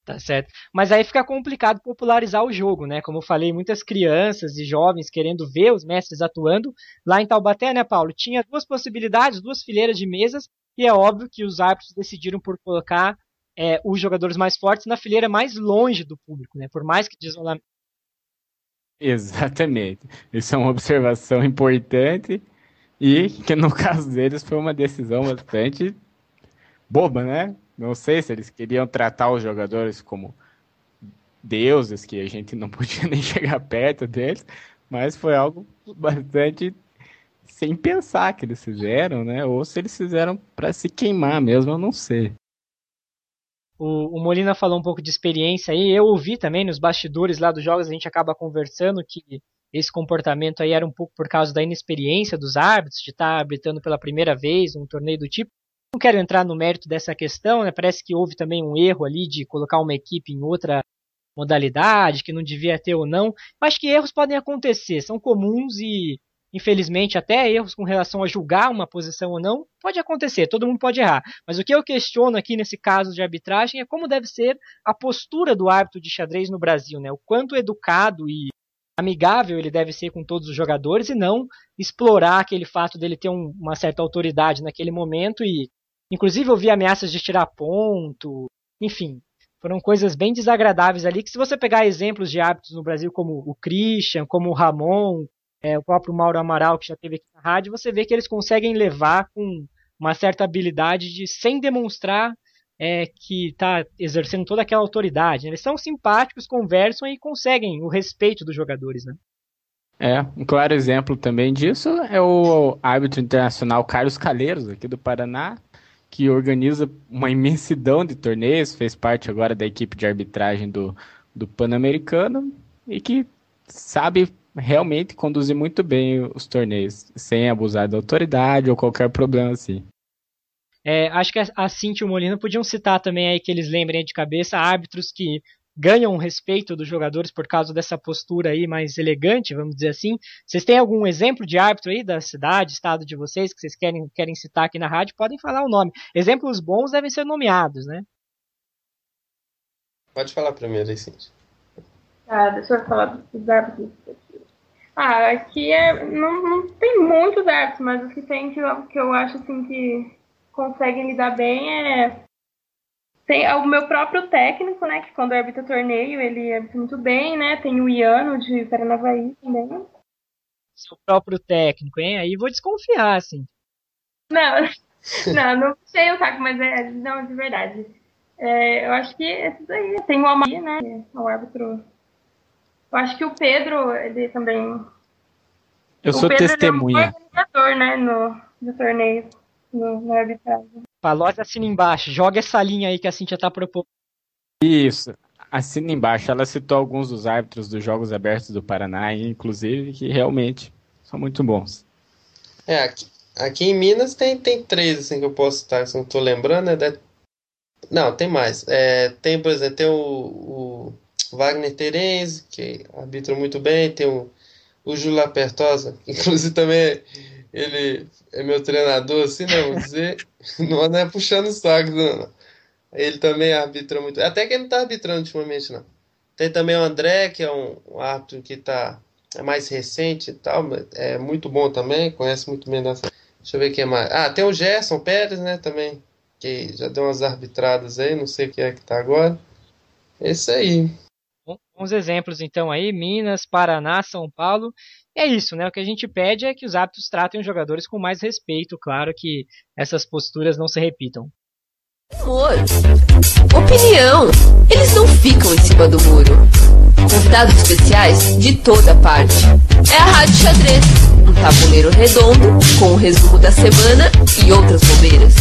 Tá certo. Mas aí fica complicado popularizar o jogo, né? Como eu falei, muitas crianças e jovens querendo ver os mestres atuando. Lá em Taubaté, né, Paulo? Tinha duas possibilidades, duas fileiras de mesas, e é óbvio que os árbitros decidiram por colocar é, os jogadores mais fortes na fileira mais longe do público, né? Por mais que de isolamento. Exatamente. Isso é uma observação importante e que no caso deles foi uma decisão bastante boba, né? Não sei se eles queriam tratar os jogadores como deuses, que a gente não *laughs* podia nem chegar perto deles, mas foi algo bastante sem pensar que eles fizeram, né? Ou se eles fizeram para se queimar mesmo, eu não sei. O, o, Molina falou um pouco de experiência aí. Eu ouvi também nos bastidores lá dos jogos, a gente acaba conversando que esse comportamento aí era um pouco por causa da inexperiência dos árbitros, de estar arbitrando pela primeira vez um torneio do tipo. Não quero entrar no mérito dessa questão, né? Parece que houve também um erro ali de colocar uma equipe em outra modalidade, que não devia ter ou não. Mas que erros podem acontecer, são comuns e infelizmente, até erros com relação a julgar uma posição ou não, pode acontecer, todo mundo pode errar. Mas o que eu questiono aqui nesse caso de arbitragem é como deve ser a postura do árbitro de xadrez no Brasil, né? O quanto educado e amigável ele deve ser com todos os jogadores e não explorar aquele fato dele ter um, uma certa autoridade naquele momento e, inclusive, ouvir ameaças de tirar ponto, enfim. Foram coisas bem desagradáveis ali, que se você pegar exemplos de árbitros no Brasil como o Christian, como o Ramon, é, o próprio Mauro Amaral, que já teve aqui na rádio, você vê que eles conseguem levar com uma certa habilidade de, sem demonstrar é, que está exercendo toda aquela autoridade. Né? Eles são simpáticos, conversam e conseguem o respeito dos jogadores. Né? É, um claro exemplo também disso é o árbitro internacional Carlos Calheiros, aqui do Paraná, que organiza uma imensidão de torneios, fez parte agora da equipe de arbitragem do, do Pan-Americano e que sabe realmente conduzir muito bem os torneios, sem abusar da autoridade ou qualquer problema assim. É, acho que a Cintia e o Molina podiam citar também aí que eles lembrem de cabeça árbitros que ganham o respeito dos jogadores por causa dessa postura aí mais elegante, vamos dizer assim. Vocês têm algum exemplo de árbitro aí da cidade, estado de vocês, que vocês querem, querem citar aqui na rádio? Podem falar o nome. Exemplos bons devem ser nomeados, né? Pode falar primeiro aí, Cintia. Ah, deixa eu falar dos árbitros ah, aqui é, não, não tem muitos árbitros, mas os que tem que eu, que eu acho assim que conseguem lidar bem é tem o meu próprio técnico, né, que quando arbitra torneio, ele arbitra muito bem, né? Tem o Iano de Paranavaí também. Seu próprio técnico, hein? Aí vou desconfiar, assim. Não, *laughs* não, não sei o saco, mas é, não, de verdade. É, eu acho que é tudo aí. Tem o Amari, né? É o árbitro eu acho que o Pedro, ele também. Eu o sou Pedro, testemunha. Ele é um organizador, né, no, no torneio. no, na arbitragem. Palocci assina embaixo. Joga essa linha aí que a Cintia tá propondo. Isso. Assina embaixo. Ela citou alguns dos árbitros dos Jogos Abertos do Paraná, inclusive, que realmente são muito bons. É, aqui, aqui em Minas tem, tem três, assim, que eu posso citar, se não tô lembrando, né? Da... Não, tem mais. É, tem, por exemplo, tem o, o Wagner Terenzi, que arbitra muito bem, tem o, o Júlio Apertosa, que *laughs* inclusive também ele é meu treinador, assim, *laughs* não vou dizer, não é puxando o saco, não. Ele também arbitra muito, até que ele não tá arbitrando ultimamente, não. Tem também o André, que é um, um árbitro que tá é mais recente e tal, é muito bom também, conhece muito bem nossa. Deixa eu ver quem mais. Ah, tem o Gerson Pérez, né, também, que já deu umas arbitradas aí, não sei quem é que tá agora. Esse aí. Bons exemplos então aí, Minas, Paraná, São Paulo. É isso, né? O que a gente pede é que os árbitros tratem os jogadores com mais respeito, claro que essas posturas não se repitam. Humor, opinião, eles não ficam em cima do muro. Convidados especiais de toda parte. É a Rádio Xadrez, um tabuleiro redondo com o resumo da semana e outras bobeiras.